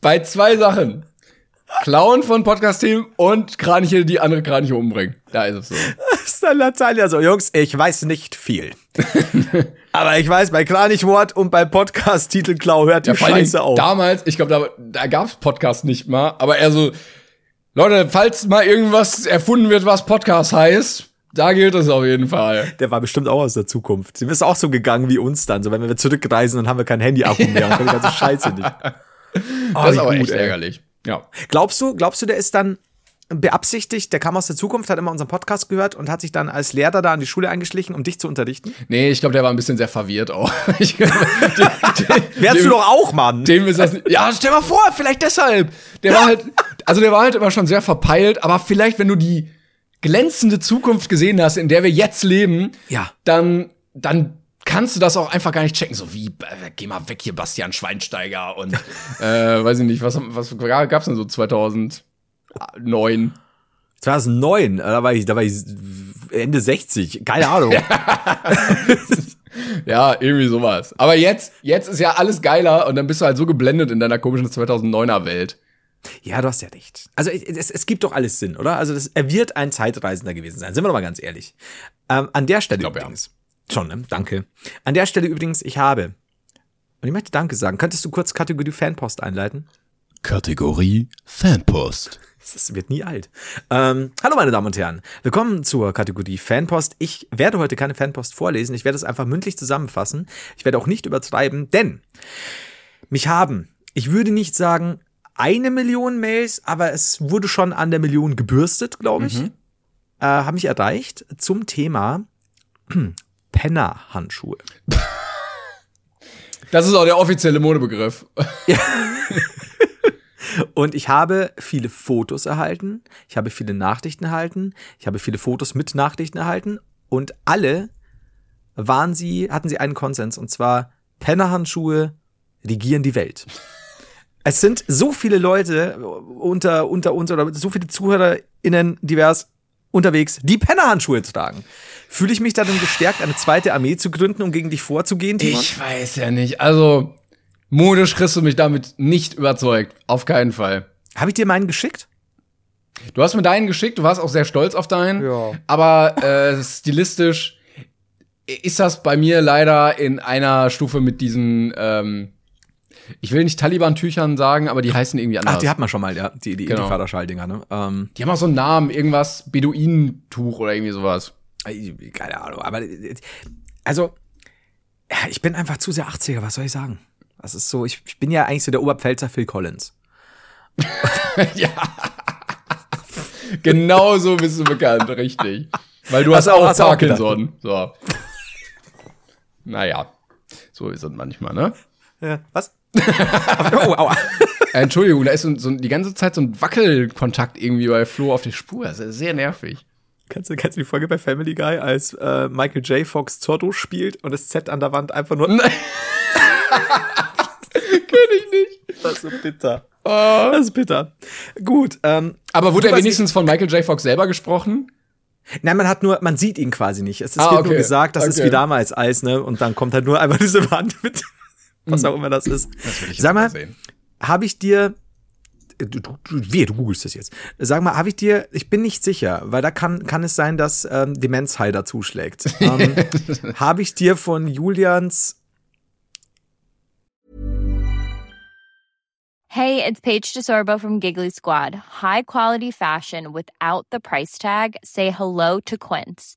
Bei zwei Sachen. Klauen von Podcast-Team und Kraniche, die andere Kraniche umbringen. Da ist es so. Das ist dann ja so, Jungs, ich weiß nicht viel. Aber ich weiß, bei Kranichmord und bei Podcast-Titel Klau hört die ja, Scheiße auf. Damals, ich glaube, da, da gab es Podcast nicht mal, aber er so, Leute, falls mal irgendwas erfunden wird, was Podcast heißt, da gilt es auf jeden Fall. Der war bestimmt auch aus der Zukunft. Sie ist auch so gegangen wie uns dann. So, wenn wir zurückreisen, dann haben wir kein Handy-Akku mehr und können die ganze Scheiße nicht. Oh, das ist aber gut, echt ärgerlich. Ja. Glaubst du, glaubst du, der ist dann beabsichtigt, der kam aus der Zukunft, hat immer unseren Podcast gehört und hat sich dann als Lehrer da an die Schule eingeschlichen, um dich zu unterrichten? Nee, ich glaube, der war ein bisschen sehr verwirrt auch. Ich, dem, Wärst du doch auch, Mann. Dem ist das nicht, Ja, stell mal vor, vielleicht deshalb. Der war halt, also der war halt immer schon sehr verpeilt, aber vielleicht, wenn du die glänzende Zukunft gesehen hast, in der wir jetzt leben, ja. dann, dann kannst du das auch einfach gar nicht checken. So wie, äh, geh mal weg hier, Bastian Schweinsteiger und äh, weiß ich nicht, was, was gab's denn so 2009? 2009, äh, da war ich, da war ich Ende 60, keine Ahnung. ja, irgendwie sowas. Aber jetzt, jetzt ist ja alles geiler und dann bist du halt so geblendet in deiner komischen 2009er Welt. Ja, du hast ja recht. Also es, es gibt doch alles Sinn, oder? Also das, er wird ein Zeitreisender gewesen sein. Sind wir doch mal ganz ehrlich. Ähm, an der Stelle glaub, übrigens. Ja. Schon, ne? Danke. An der Stelle übrigens, ich habe. Und ich möchte Danke sagen. Könntest du kurz Kategorie Fanpost einleiten? Kategorie Fanpost. Das wird nie alt. Ähm, hallo meine Damen und Herren, willkommen zur Kategorie Fanpost. Ich werde heute keine Fanpost vorlesen, ich werde es einfach mündlich zusammenfassen. Ich werde auch nicht übertreiben, denn mich haben, ich würde nicht sagen eine Million Mails, aber es wurde schon an der Million gebürstet, glaube ich. Mhm. Äh, Habe mich erreicht zum Thema Penner-Handschuhe. Das ist auch der offizielle Modebegriff. Ja. Und ich habe viele Fotos erhalten, ich habe viele Nachrichten erhalten, ich habe viele Fotos mit Nachrichten erhalten und alle waren sie, hatten sie einen Konsens und zwar Pennerhandschuhe regieren die Welt. Es sind so viele Leute unter, unter uns oder so viele ZuhörerInnen divers unterwegs, die Pennerhandschuhe tragen. Fühle ich mich da dann gestärkt, eine zweite Armee zu gründen, um gegen dich vorzugehen, Timon? Ich weiß ja nicht. Also, modisch kriegst du mich damit nicht überzeugt. Auf keinen Fall. Habe ich dir meinen geschickt? Du hast mir deinen geschickt, du warst auch sehr stolz auf deinen. Ja. Aber äh, stilistisch ist das bei mir leider in einer Stufe mit diesen, ähm, ich will nicht Taliban-Tüchern sagen, aber die heißen irgendwie anders. Ach, die hat man schon mal, ja, die, die genau. Intifada-Schalldinger, ne? Ähm. Die haben auch so einen Namen, irgendwas, Beduinentuch oder irgendwie sowas. Keine Ahnung, aber also, ja, ich bin einfach zu sehr 80er, was soll ich sagen? Das ist so, ich, ich bin ja eigentlich so der Oberpfälzer Phil Collins. ja. genau so bist du bekannt, richtig. Weil du hast, hast auch, hast Parkinson. so. Naja, so ist es manchmal, ne? Ja, was? oh, aua. Entschuldigung, da ist so, so, die ganze Zeit so ein Wackelkontakt irgendwie bei Flo auf der Spur. Das ist sehr nervig. Kannst du, kennst du die Folge bei Family Guy, als äh, Michael J. Fox Zorro spielt und das Z an der Wand einfach nur. Nein. Kenn ich nicht. Das ist so bitter. Oh. Das ist bitter. Gut. Ähm, Aber wurde er wenigstens von Michael J. Fox selber gesprochen? Nein, man hat nur, man sieht ihn quasi nicht. Es, es ah, wird okay. nur gesagt, das okay. ist wie damals Eis, ne? Und dann kommt halt nur einfach diese Wand mit, was auch immer das ist. Das Sag mal, habe ich dir, du, du, wie, du googelst das jetzt. Sag mal, habe ich dir, ich bin nicht sicher, weil da kann, kann es sein, dass ähm, Demenzheider zuschlägt. Ähm, habe ich dir von Julians Hey, it's Paige DeSorbo from Giggly Squad. High quality fashion without the price tag. Say hello to Quince.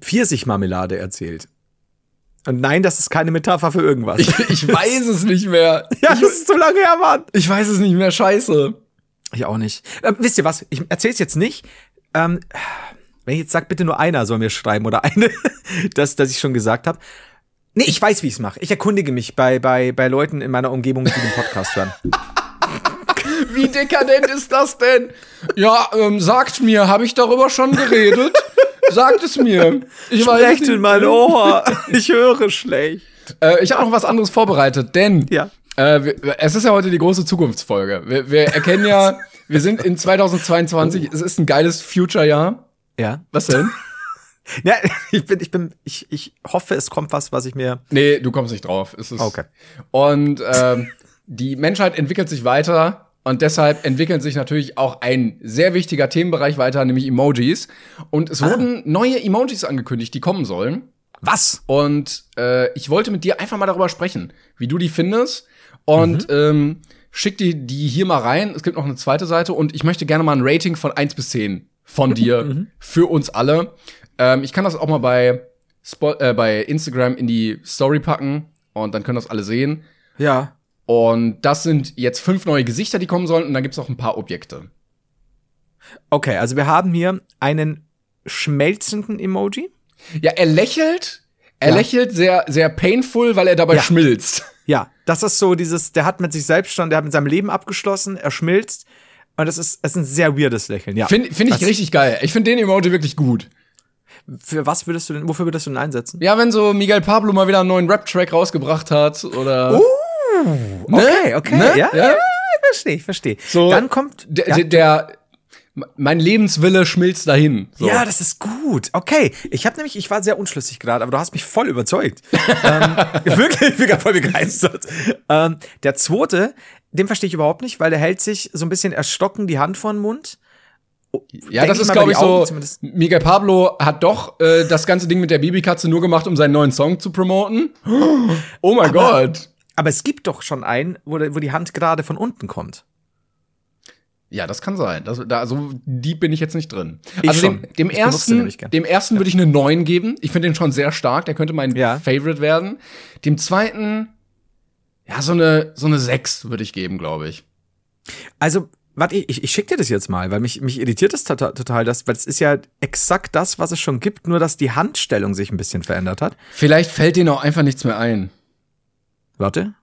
Pfirsichmarmelade erzählt. Und nein, das ist keine Metapher für irgendwas. Ich, ich weiß es nicht mehr. ja, das ist zu lange her, Mann. Ich weiß es nicht mehr. Scheiße. Ich auch nicht. Äh, wisst ihr was? Ich erzähl's jetzt nicht. Ähm, wenn ich jetzt sage, bitte nur einer soll mir schreiben oder eine, dass, dass ich schon gesagt habe. Nee, ich weiß, wie ich es mache. Ich erkundige mich bei, bei, bei Leuten in meiner Umgebung, die den Podcast hören. Wie dekadent ist das denn? Ja, ähm, sagt mir, habe ich darüber schon geredet? Sagt es mir. Ich Sprecht in mein Ohr. Ich höre schlecht. Äh, ich habe noch was anderes vorbereitet, denn ja. äh, es ist ja heute die große Zukunftsfolge. Wir, wir erkennen ja, wir sind in 2022, es ist ein geiles Future-Jahr. Ja. Was denn? ja, ich bin, ich bin, ich, ich hoffe, es kommt was, was ich mir. Nee, du kommst nicht drauf. Es ist okay. Und ähm, die Menschheit entwickelt sich weiter und deshalb entwickelt sich natürlich auch ein sehr wichtiger Themenbereich weiter, nämlich Emojis. Und es ah. wurden neue Emojis angekündigt, die kommen sollen. Was? Und äh, ich wollte mit dir einfach mal darüber sprechen, wie du die findest. Und mhm. ähm, schick die, die hier mal rein. Es gibt noch eine zweite Seite und ich möchte gerne mal ein Rating von 1 bis 10 von dir mhm. für uns alle. Ähm, ich kann das auch mal bei, Spo äh, bei Instagram in die Story packen und dann können das alle sehen. Ja. Und das sind jetzt fünf neue Gesichter, die kommen sollen und dann gibt's auch ein paar Objekte. Okay, also wir haben hier einen schmelzenden Emoji. Ja, er lächelt. Er ja. lächelt sehr, sehr painful, weil er dabei ja. schmilzt. Ja, das ist so dieses, der hat mit sich selbst schon, der hat mit seinem Leben abgeschlossen, er schmilzt und das ist, es ist ein sehr weirdes Lächeln, ja. Finde find ich richtig geil. Ich finde den Emoji wirklich gut. Für was würdest du denn, wofür würdest du denn einsetzen? Ja, wenn so Miguel Pablo mal wieder einen neuen Rap-Track rausgebracht hat oder. Uh, okay, ne? okay. Ne? Ja, ja, ja, verstehe, ich verstehe. So, Dann kommt. Der, ja. der, mein Lebenswille schmilzt dahin. So. Ja, das ist gut. Okay, ich habe nämlich, ich war sehr unschlüssig gerade, aber du hast mich voll überzeugt. ähm, wirklich, ich bin voll begeistert. Ähm, der zweite, den verstehe ich überhaupt nicht, weil der hält sich so ein bisschen erstocken die Hand vor den Mund. Oh, ja, Denk das ist, glaube ich, so. Zumindest. Miguel Pablo hat doch äh, das ganze Ding mit der Babykatze nur gemacht, um seinen neuen Song zu promoten. Oh mein Gott. Aber es gibt doch schon einen, wo, wo die Hand gerade von unten kommt. Ja, das kann sein. Das, da, also die bin ich jetzt nicht drin. Ich also dem, dem ersten, dem ersten ja. würde ich eine 9 geben. Ich finde den schon sehr stark. Der könnte mein ja. Favorite werden. Dem zweiten ja, so eine, so eine 6 würde ich geben, glaube ich. Also, Warte, ich, ich schicke dir das jetzt mal, weil mich, mich irritiert das total, total das, weil es ist ja exakt das, was es schon gibt, nur dass die Handstellung sich ein bisschen verändert hat. Vielleicht fällt dir auch einfach nichts mehr ein. Warte.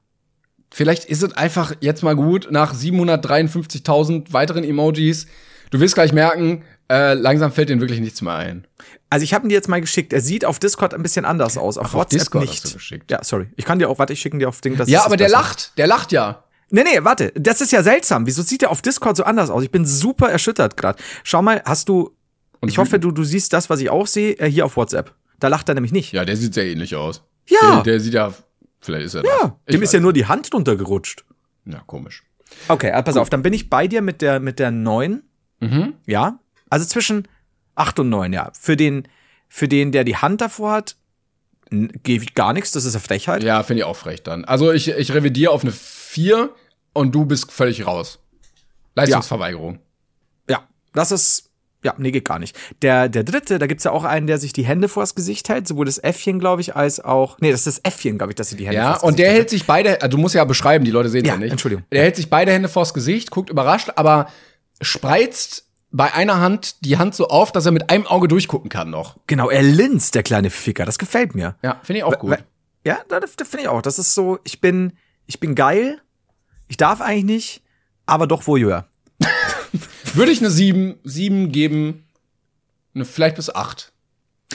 Vielleicht ist es einfach jetzt mal gut, nach 753.000 weiteren Emojis. Du wirst gleich merken, äh, langsam fällt dir wirklich nichts mehr ein. Also ich habe ihn dir jetzt mal geschickt. Er sieht auf Discord ein bisschen anders aus. Auf Ach, WhatsApp Discord nicht. hast du geschickt. Ja, sorry. Ich kann dir auch, warte, ich schicke dir auf Ding. Das ja, ist aber der besser. lacht. Der lacht ja. Nee, nee, warte. Das ist ja seltsam. Wieso sieht er auf Discord so anders aus? Ich bin super erschüttert gerade. Schau mal, hast du. Und ich hoffe, du, du siehst das, was ich auch sehe, äh, hier auf WhatsApp. Da lacht er nämlich nicht. Ja, der sieht sehr ähnlich aus. Ja. Der, der sieht ja. Vielleicht ist er das. Ja, Ich dem ist ja nur die Hand drunter gerutscht. Ja, komisch. Okay, also pass auf, dann bin ich bei dir mit der, mit der 9. Mhm. Ja. Also zwischen 8 und 9, ja. Für den, für den, der die Hand davor hat, gebe ich gar nichts, das ist eine Frechheit. Ja, finde ich auch frech dann. Also ich, ich revidiere auf eine 4 und du bist völlig raus. Leistungsverweigerung. Ja, das ist. Ja, nee, geht gar nicht. Der, der dritte, da gibt's ja auch einen, der sich die Hände vors Gesicht hält, sowohl das Äffchen, glaube ich, als auch. Nee, das ist das Äffchen, glaube ich, dass sie die Hände Ja, vors und der hält sich beide, also du musst ja beschreiben, die Leute sehen Ja, ja nicht. Entschuldigung. Der hält sich beide Hände vors Gesicht, guckt überrascht, aber spreizt bei einer Hand die Hand so auf, dass er mit einem Auge durchgucken kann noch. Genau, er linst, der kleine Ficker. Das gefällt mir. Ja, finde ich auch gut. Ja, das, das finde ich auch. Das ist so, ich bin, ich bin geil. Ich darf eigentlich nicht, aber doch Voyeur. Würde ich eine 7, 7 geben, eine, vielleicht bis 8.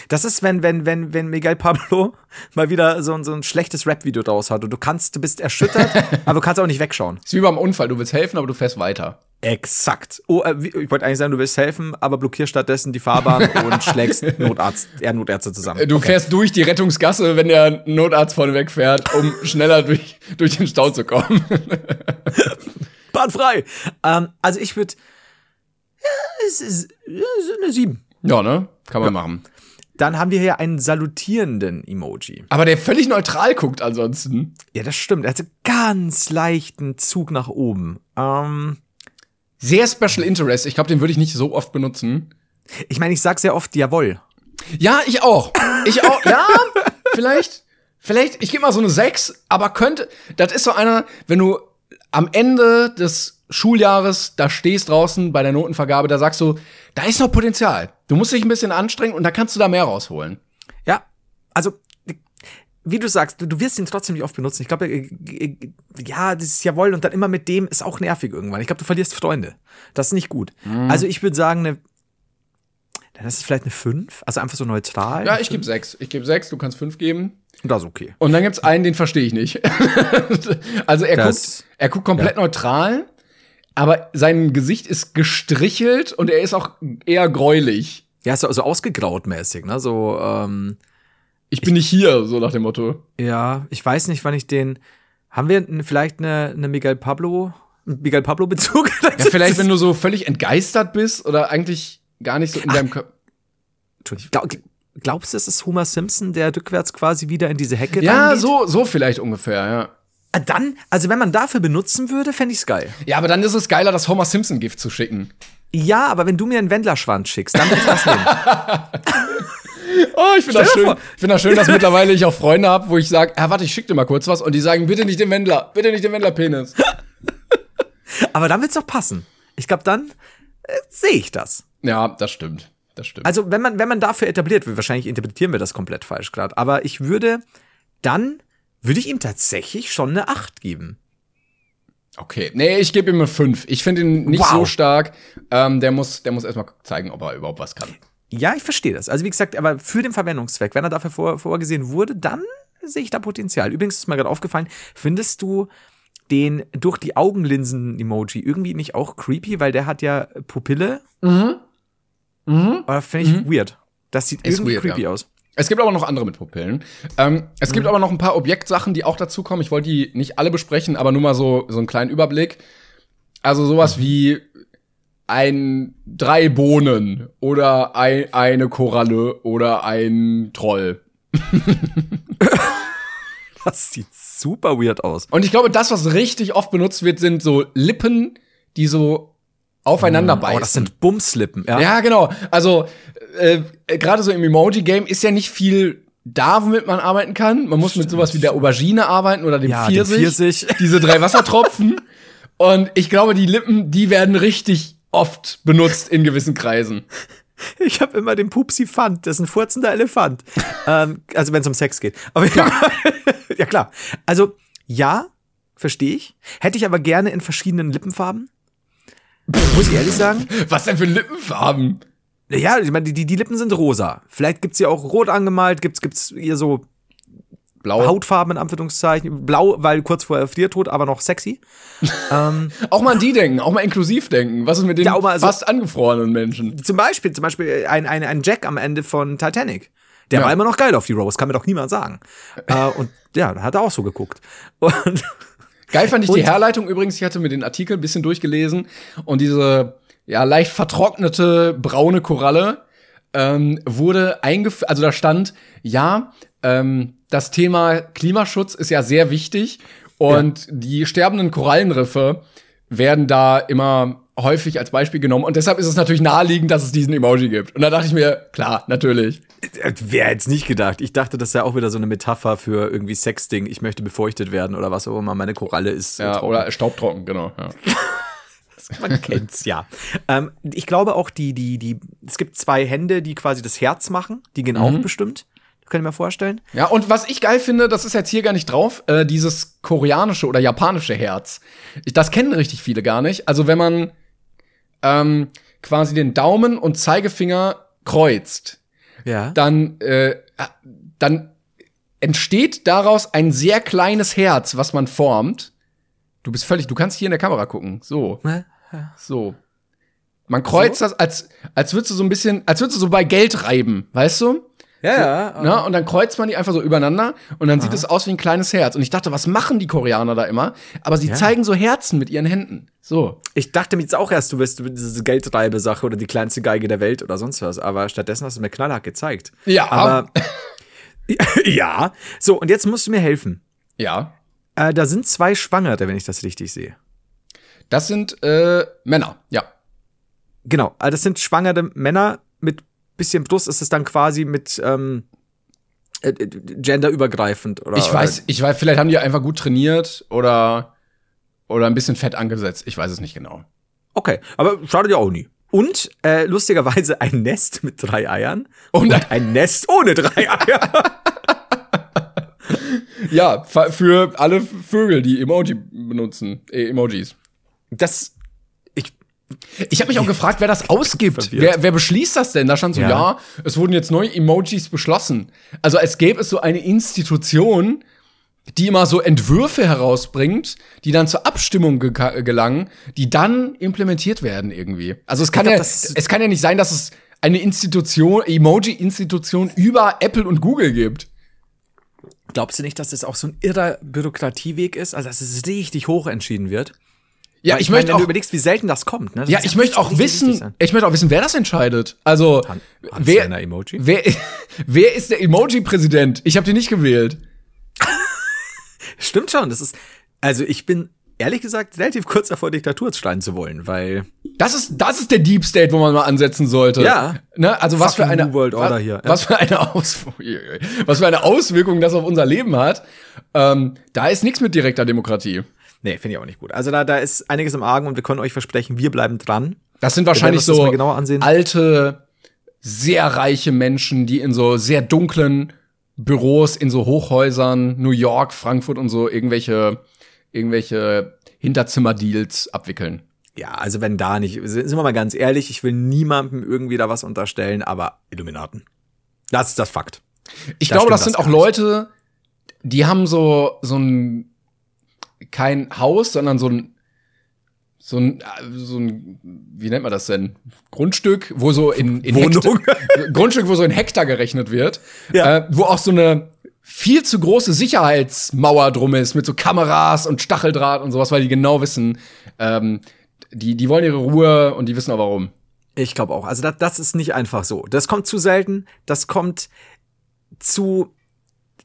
Das ist, wenn, wenn, wenn, wenn Miguel Pablo mal wieder so, ein- so ein schlechtes Rap-Video draus hat und du kannst, du bist erschüttert, aber du kannst auch nicht wegschauen. Ist wie beim Unfall, du willst helfen, aber du fährst weiter. Exakt. Oh, äh, ich wollte eigentlich sagen, du willst helfen, aber blockierst stattdessen die Fahrbahn und schlägst Notarzt, eher Notärzte zusammen. Du fährst durch die Rettungsgasse, wenn der Notarzt vorne wegfährt, um schneller durch, durch den Stau zu kommen. Bahn frei. Ähm, also ich würde, ja, es ist, ja, es ist eine 7. ja, ne? Kann man machen. Dann haben wir hier einen salutierenden Emoji. Aber der völlig neutral guckt ansonsten. Ja, das stimmt. Er hat so ganz leichten Zug nach oben. Ähm, Sehr Special Interest. Ich glaube, den würde ich nicht so oft benutzen. ich meine, ich sag sehr oft Jawohl. Ja, ich auch. Ich auch. Ja, vielleicht. Vielleicht, ich gebe mal so eine 6, aber könnte, das ist so einer, wenn du am Ende des Schuljahres da stehst draußen bei der Notenvergabe, da sagst du, da ist noch Potenzial. Du musst dich ein bisschen anstrengen und da kannst du da mehr rausholen. Ja, also wie du sagst, du, du wirst ihn trotzdem nicht oft benutzen. Ich glaube, äh, äh, ja, das ist Jawohl und dann immer mit dem ist auch nervig irgendwann. Ich glaube, du verlierst Freunde. Das ist nicht gut. Mhm. Also ich würde sagen, eine, das ist vielleicht eine 5, also einfach so neutral. Ja, ich gebe 6. Ich gebe 6, du kannst 5 geben. Das ist okay. Und dann gibt's einen, den verstehe ich nicht. also er Das- guckt, er guckt komplett neutral, aber sein Gesicht ist gestrichelt und er ist auch eher gräulich. Ja, so, so ausgegraut mäßig, ne? So, ähm, Ich bin nicht hier, so nach dem Motto. ja, ich weiß nicht, wann ich den. Haben wir vielleicht eine, eine Miguel Pablo, einen Miguel Pablo-Bezug? Ja, vielleicht, wenn du so völlig entgeistert bist oder eigentlich gar nicht so in deinem Körper. Glaub, glaubst du, es ist Homer Simpson, der rückwärts quasi wieder in diese Hecke Ja, so, so vielleicht ungefähr, ja. Ah, Dann, also wenn man dafür benutzen würde, fände ich's geil. Ja, aber dann ist es geiler, das Homer Simpson-Gift zu schicken. Ja, aber wenn du mir einen Wendlerschwanz schickst, dann will ich das nehmen. Oh, ich finde das schön. vor. Ich finde das schön, dass mittlerweile ich auch Freunde habe, wo ich sage, ja, warte, ich schick dir mal kurz was und die sagen, bitte nicht den Wendler, bitte nicht den Wendler-Penis. Aber dann wird's doch passen. Ich glaube, dann äh, sehe ich das. Ja, das stimmt. Das stimmt. Also, wenn man, wenn man dafür etabliert wird, wahrscheinlich interpretieren wir das komplett falsch gerade, aber ich würde, dann würde ich ihm tatsächlich schon eine 8 geben. Okay, nee, ich gebe ihm eine 5. Ich finde ihn nicht Wow. so stark. Ähm, der muss, der muss erstmal zeigen, ob er überhaupt was kann. Ja, ich verstehe das. Also, wie gesagt, aber für den Verwendungszweck, wenn er dafür vor, vorgesehen wurde, dann sehe ich da Potenzial. Übrigens ist mir gerade aufgefallen, findest du den durch die Augenlinsen-Emoji irgendwie nicht auch creepy, weil der hat ja Pupille? Mhm. Mhm. Oder finde ich weird. Das sieht Ist irgendwie weird, creepy ja. aus. Es gibt aber noch andere mit Pupillen. Ähm, es gibt aber noch ein paar Objektsachen, die auch dazu kommen. Ich wollte die nicht alle besprechen, aber nur mal so, so einen kleinen Überblick. Also sowas wie ein drei Bohnen oder ein, eine Koralle oder ein Troll. Das sieht super weird aus. Und ich glaube, das, was richtig oft benutzt wird, sind so Lippen, die so aufeinander beißen. Oh, das sind Bumslippen. Ja. Ja, genau. Also äh, gerade so im Emoji-Game ist ja nicht viel da, womit man arbeiten kann. Man muss mit sowas wie der Aubergine arbeiten oder dem Ja, dem Pfirsich. Pfirsich. Diese drei Wassertropfen. Und ich glaube, die Lippen, die werden richtig oft benutzt in gewissen Kreisen. Ich habe immer den Pupsi Fand, das ist ein furzender Elefant. ähm, also wenn es um Sex geht. Aber ja. ja klar. Also ja, verstehe ich. Hätte ich aber gerne in verschiedenen Lippenfarben. Muss ich ehrlich sagen. Was denn für Lippenfarben? Ja, ich meine, die, die Lippen sind rosa. Vielleicht gibt's ja auch rot angemalt, gibt's, gibt's hier so Blau. Hautfarben in Anführungszeichen. Blau, weil kurz vorher Friertod, aber noch sexy. ähm, auch mal an die denken, auch mal inklusiv denken. Was ist mit den ja, also, fast angefrorenen Menschen? Zum Beispiel, zum Beispiel ein, ein, ein Jack am Ende von Titanic. Der ja. war immer noch geil auf die Rose, kann mir doch niemand sagen. äh, und ja, da hat er auch so geguckt. Und geil fand ich die Herleitung übrigens. Ich hatte mir den Artikel ein bisschen durchgelesen und diese ja leicht vertrocknete braune Koralle ähm, wurde eingeführt. Also da stand ja ähm, das Thema Klimaschutz ist ja sehr wichtig und ja. die sterbenden Korallenriffe werden da immer häufig als Beispiel genommen und deshalb ist es natürlich naheliegend, dass es diesen Emoji gibt. Und da dachte ich mir, klar, natürlich. Äh, wer hätte es nicht gedacht? Ich dachte, das ist ja auch wieder so eine Metapher für irgendwie Sexting. Ich möchte befeuchtet werden oder was auch immer. Meine Koralle ist. Ja, trocken. oder staubtrocken, genau. Ja. Man kennt's ja. Ähm, ich glaube auch, die, die, die, es gibt zwei Hände, die quasi das Herz machen. Die gehen mhm. auch bestimmt. Könnt ihr mir vorstellen? Ja, und was ich geil finde, das ist jetzt hier gar nicht drauf, äh, dieses koreanische oder japanische Herz. Ich, das kennen richtig viele gar nicht. Also wenn man ähm, quasi den Daumen und Zeigefinger kreuzt, ja. dann, äh, dann entsteht daraus ein sehr kleines Herz, was man formt. Du bist völlig, du kannst hier in der Kamera gucken. So. So. Man kreuzt so? das, als, als würdest du so ein bisschen, als würdest du so bei Geld reiben, weißt du? Ja, so, ja. Ne? Und dann kreuzt man die einfach so übereinander und dann Aha. sieht es aus wie ein kleines Herz. Und ich dachte, was machen die Koreaner da immer? Aber sie ja. zeigen so Herzen mit ihren Händen. So. Ich dachte mir jetzt auch erst, du wirst diese Geldreibe-Sache oder die kleinste Geige der Welt oder sonst was. Aber stattdessen hast du mir knallhart gezeigt. Ja. Aber. ja. So, und jetzt musst du mir helfen. Ja. Äh, da sind zwei Schwangere, wenn ich das richtig sehe. Das sind äh, Männer, ja. Genau, also das sind schwangere Männer mit bisschen Brust ist es dann quasi mit ähm, äh, äh, genderübergreifend oder? Ich weiß ich weiß vielleicht haben die einfach gut trainiert oder oder ein bisschen fett angesetzt. Ich weiß es nicht genau. Okay aber schadet ja auch nie. Und äh, lustigerweise ein Nest mit drei Eiern. Und, und ein Nest ohne drei Eier. Ja für alle Vögel die Emoji benutzen äh, Emojis. Das ich habe mich auch gefragt, wer das ausgibt. Wer, wer beschließt das denn? Da stand so, ja. ja, es wurden jetzt neue Emojis beschlossen. Also als gäbe es so eine Institution, die immer so Entwürfe herausbringt, die dann zur Abstimmung ge gelangen, die dann implementiert werden irgendwie. Also es kann glaub, ja, es kann ja nicht sein, dass es eine Institution, Emoji-Institution über Apple und Google gibt. Glaubst du nicht, dass das auch so ein irrer Bürokratieweg ist? Also, dass es richtig hoch entschieden wird? Ja, ich, ich möchte wenn du überlegst, wie selten das kommt. Ne? Das ja, ich möchte auch wissen, ich möchte auch wissen, wer das entscheidet. Also Han wer, Emoji? wer, wer ist der Emoji-Präsident? Ich habe den nicht gewählt. Stimmt schon. Das ist, also ich bin ehrlich gesagt relativ kurz davor, Diktatur schreien zu wollen, weil das ist das ist der Deep State, wo man mal ansetzen sollte. Ja. Ne? Also was für eine New World Order was, hier. Was für eine Aus was für eine Auswirkung das auf unser Leben hat. Ähm, da ist nichts mit direkter Demokratie. Nee, finde ich auch nicht gut. Also da, da ist einiges im Argen und wir können euch versprechen, wir bleiben dran. Das sind wahrscheinlich so alte, sehr reiche Menschen, die in so sehr dunklen Büros, in so Hochhäusern, New York, Frankfurt und so irgendwelche, irgendwelche Hinterzimmerdeals abwickeln. Ja, also wenn da nicht, sind wir mal ganz ehrlich, ich will niemandem irgendwie da was unterstellen, aber Illuminaten. Das ist das Fakt. Ich da glaube, das sind das auch Leute, die haben so, so ein kein Haus, sondern so ein so ein, so ein, wie nennt man das denn? Grundstück, wo so in, in Wohnung. Hektar, Grundstück, wo so in Hektar gerechnet wird, ja. äh, wo auch so eine viel zu große Sicherheitsmauer drum ist mit so Kameras und Stacheldraht und sowas, weil die genau wissen, ähm, die, die wollen ihre Ruhe und die wissen auch warum. Ich glaube auch. Also das, das ist nicht einfach so. Das kommt zu selten. Das kommt zu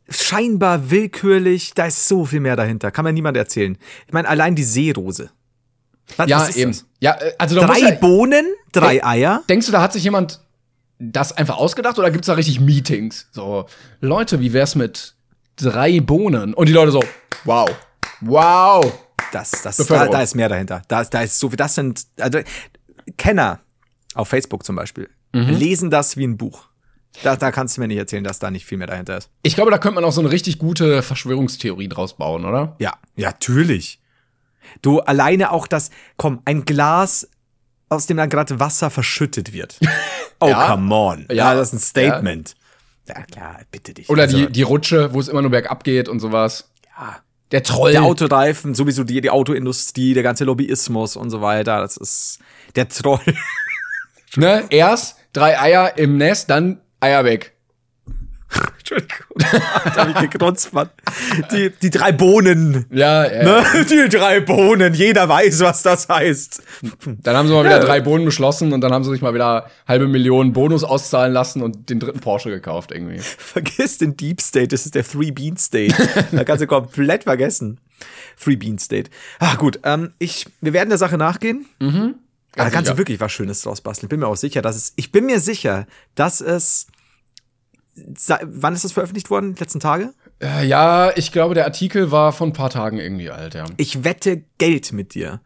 scheinbar willkürlich, da ist so viel mehr dahinter. Kann mir niemand erzählen. Ich meine, allein die Seerose. Was, ja, was eben. Das? Ja, äh, also drei ja, Bohnen, drei Eier. Denkst du, da hat sich jemand das einfach ausgedacht oder gibt's da richtig Meetings? So, Leute, wie wär's mit drei Bohnen? Und die Leute so, wow, wow. das, das, da, da ist mehr dahinter. Da, da ist so viel, das sind, also, Kenner auf Facebook zum Beispiel, mhm. lesen das wie ein Buch. Da, da kannst du mir nicht erzählen, dass da nicht viel mehr dahinter ist. Ich glaube, da könnte man auch so eine richtig gute Verschwörungstheorie draus bauen, oder? Ja, ja, natürlich. Du alleine auch das, komm, ein Glas, aus dem dann gerade Wasser verschüttet wird. Oh, ja. come on. Ja, ja, das ist ein Statement. Ja. ja, klar, bitte dich. Oder also, die, die Rutsche, wo es immer nur bergab geht und sowas. Ja. Der Troll. Der Autoreifen, sowieso die, die Autoindustrie, der ganze Lobbyismus und so weiter. Das ist der Troll. ne, erst drei Eier im Nest, dann Eier weg. Entschuldigung. da hab ich gekrotzt, Mann. Die, die drei Bohnen. Ja, ja. Ne? Die drei Bohnen. Jeder weiß, was das heißt. Dann haben sie mal wieder drei Bohnen beschlossen und dann haben sie sich mal wieder halbe Millionen Bonus auszahlen lassen und den dritten Porsche gekauft irgendwie. Vergiss den Deep State. Das ist der Three Bean State. da kannst du komplett vergessen. Three Bean State. Ah, gut. Ähm, ich, wir werden der Sache nachgehen. Mhm. Da kannst du wirklich was Schönes draus basteln. Bin mir auch sicher, dass es, ich bin mir sicher, dass es wann ist das veröffentlicht worden? Letzten Tage? Äh, ja, ich glaube, der Artikel war von ein paar Tagen irgendwie alt, ja. Ich wette Geld mit dir,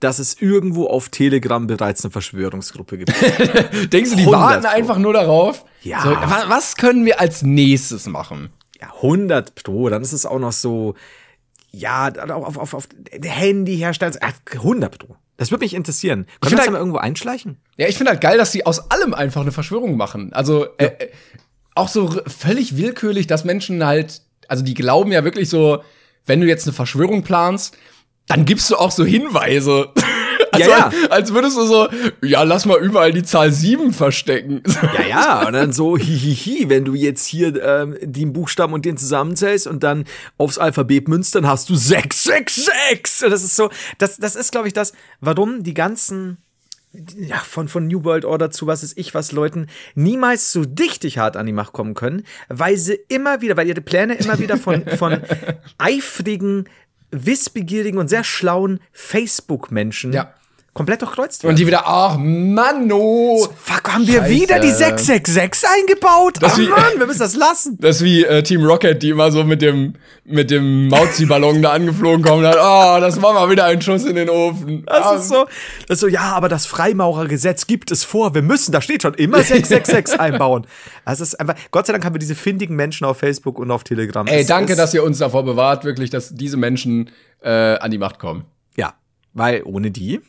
dass es irgendwo auf Telegram bereits eine Verschwörungsgruppe gibt. Denkst du, die warten einfach nur darauf? Ja. So, was können wir als nächstes machen? Ja, 100 Pro. Dann ist es auch noch so, ja, auf, auf, auf Handy herstellen. 100 Pro. Das würde mich interessieren. Können wir das halt, mal irgendwo einschleichen? Ja, ich finde halt geil, dass sie aus allem einfach eine Verschwörung machen. Also, äh, ja. äh, auch so völlig willkürlich, dass Menschen halt, also die glauben ja wirklich so, wenn du jetzt eine Verschwörung planst, dann gibst du auch so Hinweise. Also, ja, ja. Als würdest du so, ja, lass mal überall die Zahl 7 verstecken. Ja, ja, und dann so, hihihi, wenn du jetzt hier ähm, den Buchstaben und den zusammenzählst und dann aufs Alphabet münzt, dann hast du 666. Und das ist so, das, das ist, glaube ich, das, warum die ganzen ja, von, von New World Order zu was ist ich, was Leuten niemals so dichtig hart an die Macht kommen können, weil sie immer wieder, weil ihre Pläne immer wieder von, von eifrigen, wissbegierigen und sehr schlauen Facebook-Menschen ja komplett durchkreuzt werden. Und die wieder, ach Mann, oh. Fuck, haben wir Scheiße. wieder die 666 eingebaut? Das ach wie, Mann, wir müssen das lassen. Das ist wie äh, Team Rocket, die immer so mit dem, mit dem Mauzi-Ballon da angeflogen kommen und hat, oh, das war mal wieder ein Schuss in den Ofen. Das ah. ist so, das ist so, ja, aber das Freimaurergesetz gibt es vor, wir müssen, da steht schon immer 666 einbauen. Das ist einfach, Gott sei Dank haben wir diese findigen Menschen auf Facebook und auf Telegram. Ey, danke, dass ihr uns davor bewahrt, wirklich, dass diese Menschen äh, an die Macht kommen. Ja, weil ohne die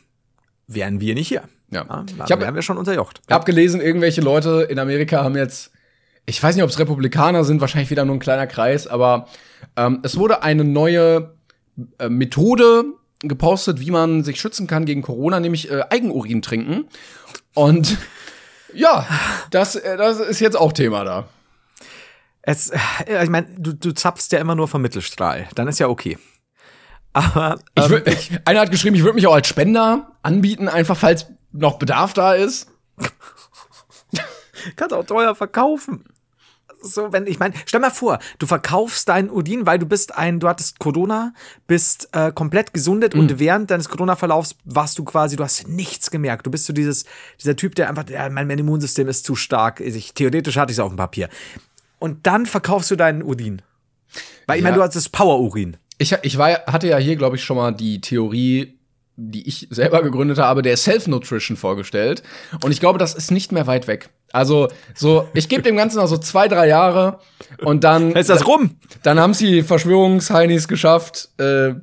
wären wir nicht hier. Ja. ja ich hab, wären wir schon unterjocht. Ich habe gelesen, irgendwelche Leute in Amerika haben jetzt, ich weiß nicht, ob es Republikaner sind, wahrscheinlich wieder nur ein kleiner Kreis, aber ähm, es wurde eine neue äh, Methode gepostet, wie man sich schützen kann gegen Corona, nämlich äh, Eigenurin trinken. Und ja, das, äh, das ist jetzt auch Thema da. Es, äh, ich meine, du, du zapfst ja immer nur vom Mittelstrahl. Dann ist ja okay. Aber ähm, ich würd, ich, einer hat geschrieben, ich würde mich auch als Spender anbieten, einfach falls noch Bedarf da ist. Kannst auch teuer verkaufen. So, wenn ich meine, stell mal vor, du verkaufst deinen Udin, weil du bist ein, du hattest Corona, bist äh, komplett gesundet mhm. und während deines Corona-Verlaufs warst du quasi, du hast nichts gemerkt. Du bist so dieses, dieser Typ, der einfach, ja, mein, mein Immunsystem ist zu stark. Ich, theoretisch hatte ich es auf dem Papier. Und dann verkaufst du deinen Udin. Weil ich ja. meine, du hast das Power-Urin. Ich, ich war, hatte ja hier, glaube ich, schon mal die Theorie, die ich selber gegründet habe, der Self-Nutrition vorgestellt. Und ich glaube, das ist nicht mehr weit weg. Also, so, ich gebe dem Ganzen noch so zwei, drei Jahre und dann. Ist das rum? Dann haben sie Verschwörungsheinis geschafft, äh,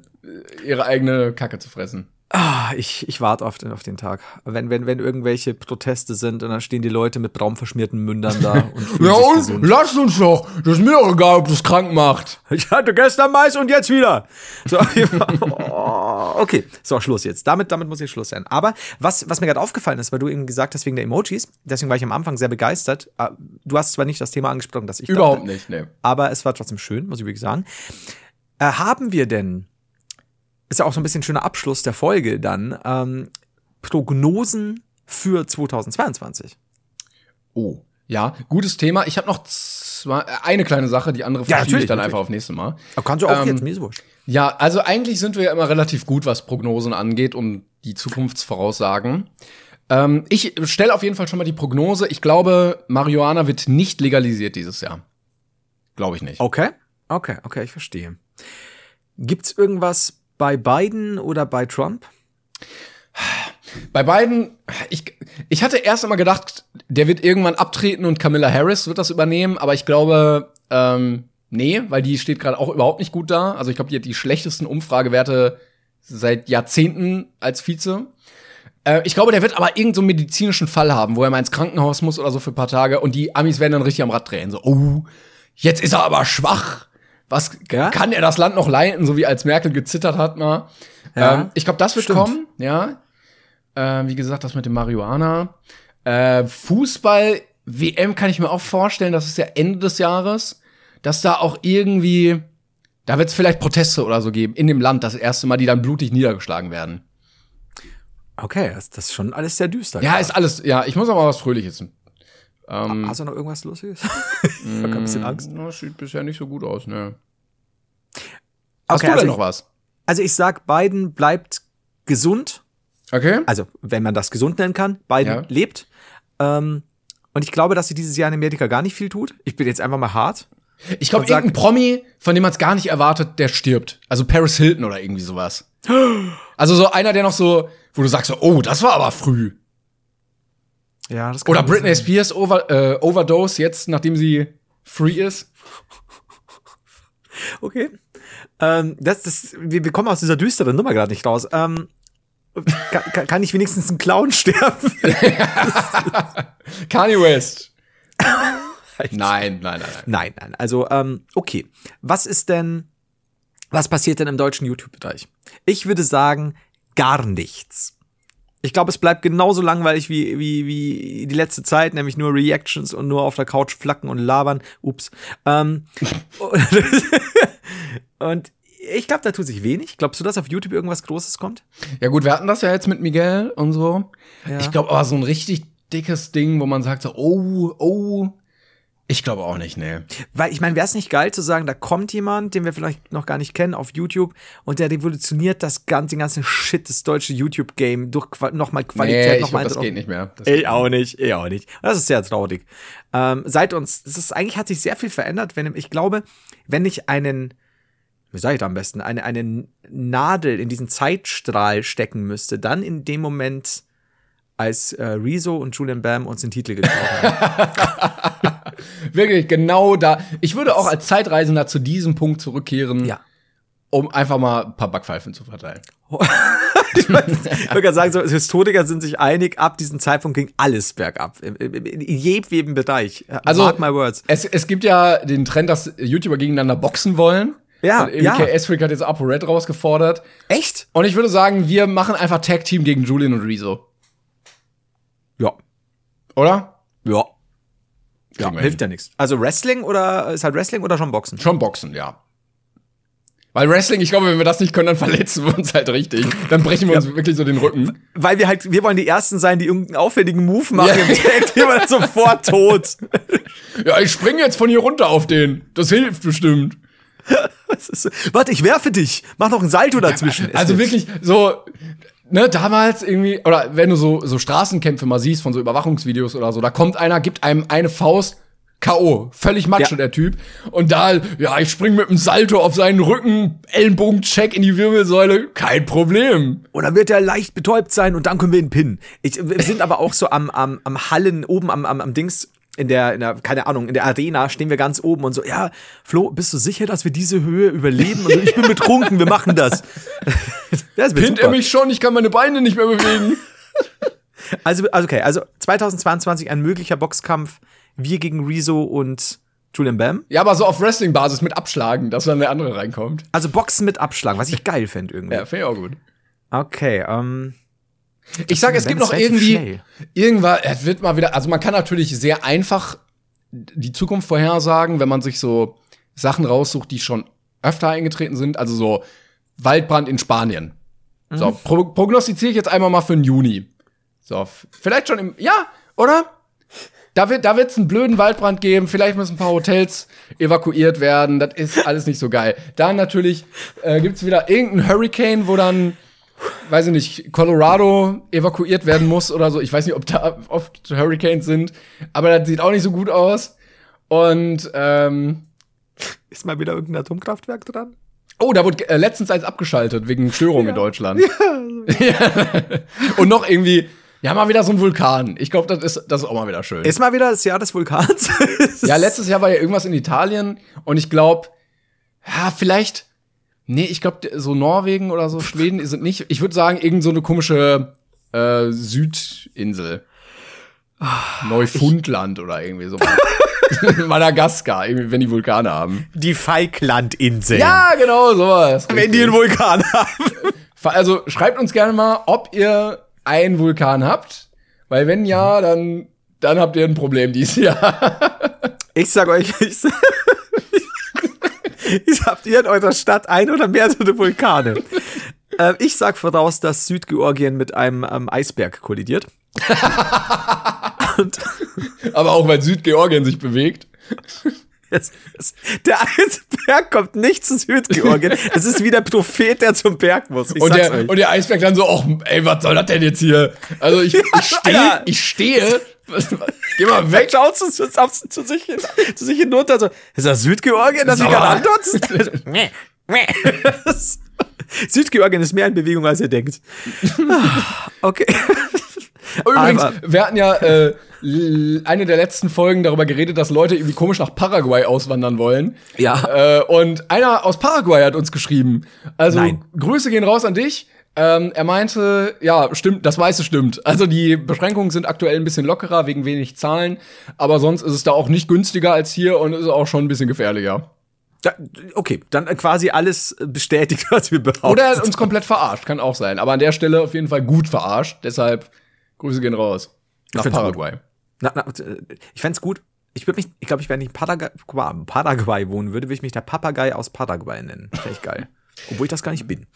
ihre eigene Kacke zu fressen. Ah, ich, ich warte auf den, auf den Tag. Wenn, wenn, wenn irgendwelche Proteste sind und dann stehen die Leute mit braunverschmierten Mündern da und Ja, und gesund. lasst uns doch. Das ist mir auch egal, ob das krank macht. Ich hatte gestern Mais und jetzt wieder. So, oh, okay, so, Schluss jetzt. Damit, damit muss ich Schluss sein. Aber was, was mir gerade aufgefallen ist, weil du eben gesagt hast, wegen der Emojis, deswegen war ich am Anfang sehr begeistert. Ah, du hast zwar nicht das Thema angesprochen, das ich Überhaupt dachte, nicht, ne. Aber es war trotzdem schön, muss ich wirklich sagen. Äh, haben wir denn ist ja auch so ein bisschen schöner Abschluss der Folge dann. Ähm, Prognosen für 2022. Oh, ja, gutes Thema. Ich habe noch zwei, eine kleine Sache, die andere verschiebe ja, ich dann natürlich. einfach auf nächste Mal. Aber kannst du auch ähm, jetzt, mir ist wurscht. Ja, also eigentlich sind wir ja immer relativ gut, was Prognosen angeht und die Zukunftsvoraussagen. Ähm, ich stelle auf jeden Fall schon mal die Prognose. Ich glaube, Marihuana wird nicht legalisiert dieses Jahr. Glaube ich nicht. Okay, okay, okay, ich verstehe. Gibt's irgendwas bei Biden oder bei Trump? Bei beiden, ich, ich hatte erst einmal gedacht, der wird irgendwann abtreten und Camilla Harris wird das übernehmen, aber ich glaube, ähm, nee, weil die steht gerade auch überhaupt nicht gut da. Also ich glaube, die hat die schlechtesten Umfragewerte seit Jahrzehnten als Vize. Äh, ich glaube, der wird aber irgendeinen so medizinischen Fall haben, wo er mal ins Krankenhaus muss oder so für ein paar Tage und die Amis werden dann richtig am Rad drehen. So, oh, jetzt ist er aber schwach. Was ja? kann er das Land noch leiten, so wie als Merkel gezittert hat mal? Ja, ähm, ich glaube, das wird stimmt. kommen, ja. Äh, wie gesagt, das mit dem Marihuana. Äh, Fußball, WM kann ich mir auch vorstellen, das ist ja Ende des Jahres, dass da auch irgendwie, da wird es vielleicht Proteste oder so geben in dem Land, das erste Mal, die dann blutig niedergeschlagen werden. Okay, das, das ist schon alles sehr düster. Ja, ist alles, ja, ich muss aber was Fröhliches. Ähm, Hast du noch irgendwas Lustiges? ich hab ein bisschen Angst. Das sieht bisher nicht so gut aus, ne. Hast okay, du also denn noch was? Also ich sag, Biden bleibt gesund Okay. Also, wenn man das gesund nennen kann. Biden ja. lebt. Ähm, und ich glaube, dass sie dieses Jahr in Amerika gar nicht viel tut. Ich bin jetzt einfach mal hart. Ich glaube, irgendein Promi, von dem man es gar nicht erwartet, der stirbt. Also Paris Hilton oder irgendwie sowas. Also so einer, der noch so, wo du sagst, oh, das war aber früh. Ja, das kann Oder Britney sein. Spears over, äh, Overdose jetzt, nachdem sie free ist. Okay. Ähm, das, das, wir, wir kommen aus dieser düsteren Nummer gerade nicht raus. Ähm, kann, kann ich wenigstens einen Clown sterben? Kanye West. nein, nein, nein, nein. Nein, nein. Also, ähm, okay. Was ist denn, was passiert denn im deutschen YouTube-Bereich? Ich würde sagen, gar nichts. Ich glaube, es bleibt genauso langweilig wie, wie, wie die letzte Zeit, nämlich nur Reactions und nur auf der Couch flacken und labern. Ups. Ähm, und ich glaube, da tut sich wenig. Glaubst du, dass auf YouTube irgendwas Großes kommt? Ja, gut, wir hatten das ja jetzt mit Miguel und so. Ja. Ich glaube aber so ein richtig dickes Ding, wo man sagt so, oh, oh. Ich glaube auch nicht, nee. Weil ich meine, wäre es nicht geil zu sagen, da kommt jemand, den wir vielleicht noch gar nicht kennen, auf YouTube und der revolutioniert das ganze, den ganzen Shit, das deutsche YouTube-Game durch nochmal Qualität, nee, nochmal. Das geht nicht mehr. Das ich auch nicht, ich auch nicht. Das ist sehr traurig. Ähm, seit uns, das ist, eigentlich hat sich sehr viel verändert, wenn ich glaube, wenn ich einen wie sage ich da am besten, eine, eine Nadel in diesen Zeitstrahl stecken müsste, dann in dem Moment, als äh, Rezo und Julian Bam uns den Titel geklaut haben. Wirklich, genau da. Ich würde auch als Zeitreisender zu diesem Punkt zurückkehren, ja. um einfach mal ein paar Backpfeifen zu verteilen. ich würde sagen, so, Historiker sind sich einig, ab diesem Zeitpunkt ging alles bergab. In, in, in jedem Bereich. Also, Mark my words. Es, es gibt ja den Trend, dass YouTuber gegeneinander boxen wollen. Ja, und ja. Esfrick hat jetzt Apo Red rausgefordert. Echt? Und ich würde sagen, wir machen einfach Tag Team gegen Julian und Rezo. Ja. Oder? Ja. Ja, hilft ja nichts. Also Wrestling oder ist halt Wrestling oder schon Boxen? Schon Boxen, ja. Weil Wrestling, ich glaube, wenn wir das nicht können, dann verletzen wir uns halt richtig. Dann brechen wir uns ja. wirklich so den Rücken. Weil wir halt, wir wollen die Ersten sein, die irgendeinen auffälligen Move machen ja. im Tag, die wir sofort tot. Ja, ich springe jetzt von hier runter auf den. Das hilft bestimmt. Warte, ich werfe dich. Mach noch ein Salto dazwischen. Also wirklich so, ne, damals irgendwie, oder wenn du so, so Straßenkämpfe mal siehst von so Überwachungsvideos oder so, da kommt einer, gibt einem eine Faust, K.O. Völlig macho, ja. der Typ. Und da, ja, ich spring mit dem Salto auf seinen Rücken, Ellenbogen-Check in die Wirbelsäule, kein Problem. Und dann wird er leicht betäubt sein und dann können wir ihn pinnen. Ich, wir sind aber auch so am, am, am Hallen, oben am, am, am Dings, in der, in der, keine Ahnung, in der Arena stehen wir ganz oben und so, ja, Flo, bist du sicher, dass wir diese Höhe überleben? Und so, ich bin betrunken, wir machen das. das Pinnt er mich schon, ich kann meine Beine nicht mehr bewegen. also, also, okay, also 2022 ein möglicher Boxkampf, wir gegen Rezo und Julian Bam. Ja, aber so auf Wrestling-Basis mit Abschlagen, dass dann der andere reinkommt. Also Boxen mit Abschlagen, was ich geil fände irgendwie. Ja, finde ich auch gut. Okay, ähm. Ich sag, es gibt noch irgendwie schnell. irgendwann, es wird mal wieder, also man kann natürlich sehr einfach die Zukunft vorhersagen, wenn man sich so Sachen raussucht, die schon öfter eingetreten sind, also so Waldbrand in Spanien. Mhm. So, pro prognostiziere ich jetzt einmal mal für den Juni. So, vielleicht schon im, ja, oder? Da wird da wird's einen blöden Waldbrand geben, vielleicht müssen ein paar Hotels evakuiert werden, das ist alles nicht so geil. Dann natürlich äh, gibt's wieder irgendeinen Hurricane, wo dann weiß ich nicht, Colorado evakuiert werden muss oder so. Ich weiß nicht, ob da oft Hurricanes sind, aber das sieht auch nicht so gut aus. Und ähm, ist mal wieder irgendein Atomkraftwerk dran? Oh, da wurde äh, letztens eins abgeschaltet wegen Störungen ja. in Deutschland. Ja. Und noch irgendwie, ja, mal wieder so ein Vulkan. Ich glaube, das ist, das ist auch mal wieder schön. Ist mal wieder das Jahr des Vulkans? ja, letztes Jahr war ja irgendwas in Italien und ich glaube, ja, vielleicht, nee, ich glaube, so Norwegen oder so, Schweden sind nicht. Ich würde sagen, irgend so eine komische äh, Südinsel. Neufundland oder irgendwie so. Madagaskar, irgendwie, wenn die Vulkane haben. Die Falklandinseln. Ja, genau, sowas. Wenn richtig. die einen Vulkan haben. Also schreibt uns gerne mal, ob ihr einen Vulkan habt. Weil wenn ja, dann, dann habt ihr ein Problem dieses Jahr. Ich sag euch, ich, ich habt ihr in eurer Stadt ein oder mehrere Vulkane? äh, ich sag voraus, dass Südgeorgien mit einem ähm, Eisberg kollidiert. Aber auch weil Südgeorgien sich bewegt. Der Eisberg kommt nicht zu Südgeorgien. Es ist wie der Prophet, der zum Berg muss. und, der, und der Eisberg dann so, ach, ey, was soll das denn jetzt hier? Also ich, ich stehe, ich stehe. Geh mal weg. Schaut zu, zu, zu, sich, zu sich hinunter. So, ist das Südgeorgien, das ich gerade antutzt? Südgeorgien ist mehr in Bewegung, als ihr denkt. Okay. Übrigens, Aber wir hatten ja äh, eine der letzten Folgen darüber geredet, dass Leute irgendwie komisch nach Paraguay auswandern wollen. Ja. Äh, und einer aus Paraguay hat uns geschrieben. Also Nein. Grüße gehen raus an dich. Ähm, er meinte, ja, stimmt, das Weiße stimmt. Also die Beschränkungen sind aktuell ein bisschen lockerer wegen wenig Zahlen, aber sonst ist es da auch nicht günstiger als hier und ist auch schon ein bisschen gefährlicher. Da, okay, dann quasi alles bestätigt, was wir behaupten. Oder er hat uns komplett verarscht, kann auch sein. Aber an der Stelle auf jeden Fall gut verarscht. Deshalb Grüße gehen raus. Nach Paraguay. Na, na, ich fände gut. Ich würde mich, ich glaube, ich, wenn ich in Paraguay, Paraguay wohnen würde, würde ich mich der Papagei aus Paraguay nennen. Wäre ich geil. Obwohl ich das gar nicht bin.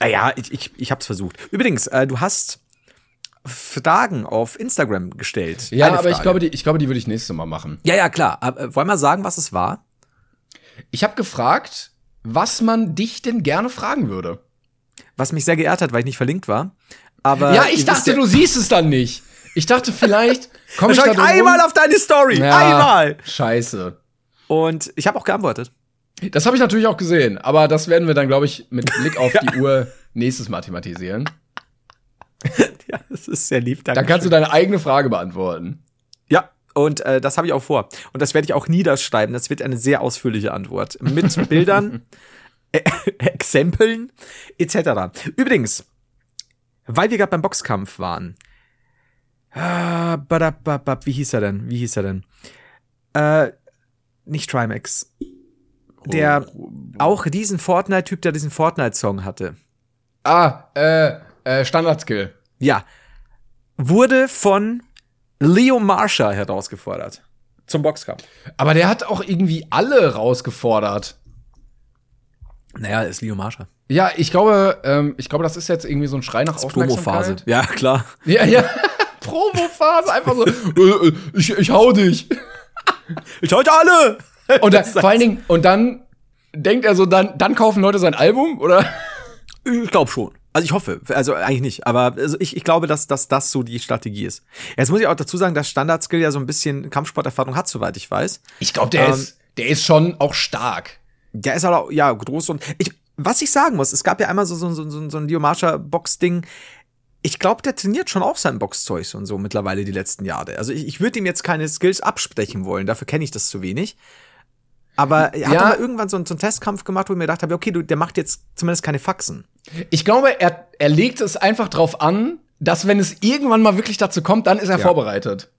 Naja, ich, ich, ich habe es versucht. Übrigens, äh, du hast Fragen auf Instagram gestellt. Ja, aber ich glaube, die, ich glaube, die würde ich nächstes Mal machen. Ja, ja, klar. Aber, äh, wollen wir sagen, was es war? Ich habe gefragt, was man dich denn gerne fragen würde. Was mich sehr geehrt hat, weil ich nicht verlinkt war. Aber ja, ich dachte, du siehst es dann nicht. Ich dachte, vielleicht komm ich da einmal auf deine Story. Ja, einmal. Scheiße. Und ich habe auch geantwortet. Das habe ich natürlich auch gesehen, aber das werden wir dann, glaube ich, mit Blick auf ja. die Uhr nächstes Mal thematisieren. ja, das ist sehr lieb. Danke. Dann kannst du deine eigene Frage beantworten. Ja, und äh, das habe ich auch vor. Und das werde ich auch niederschreiben. Das wird eine sehr ausführliche Antwort. Mit Bildern, äh, Exempeln etc. Übrigens, weil wir gerade beim Boxkampf waren. Ah, wie hieß er denn? Wie hieß er denn? Äh, nicht Trimax. Der oh. auch diesen Fortnite-Typ, der diesen Fortnite-Song hatte. Ah, äh, äh, Standard-Skill. Ja. Wurde von Leo Marsha herausgefordert. Zum Boxkampf. Aber der hat auch irgendwie alle rausgefordert. Naja, ist Leo Marsha. Ja, ich glaube, ähm, ich glaube, das ist jetzt irgendwie so ein Schrei nach das Promophase. Ja, klar. Ja, ja. Promophase, einfach so. Äh, äh, ich, ich hau dich. Ich hau dich alle. Und da, vor allen Dingen, und dann denkt er so, dann, dann kaufen Leute sein Album, oder? Ich glaube schon. Also ich hoffe, also eigentlich nicht, aber also ich, ich glaube, dass, dass das so die Strategie ist. Jetzt muss ich auch dazu sagen, dass Standard-Skill ja so ein bisschen Kampfsporterfahrung hat, soweit ich weiß. Ich glaube, der ähm, ist, der ist schon auch stark. Der ist halt auch, ja, groß und ich, was ich sagen muss, es gab ja einmal so, so, so, so ein Diomascha-Box-Ding. Ich glaube, der trainiert schon auch sein Boxzeug und so mittlerweile die letzten Jahre. Also ich, ich würde ihm jetzt keine Skills absprechen wollen, dafür kenne ich das zu wenig. Aber er ja. hat mal irgendwann so, einen, so einen Testkampf gemacht, wo ich mir gedacht habe, okay, du, der macht jetzt zumindest keine Faxen. Ich glaube, er, er legt es einfach drauf an, dass wenn es irgendwann mal wirklich dazu kommt, dann ist er ja. vorbereitet.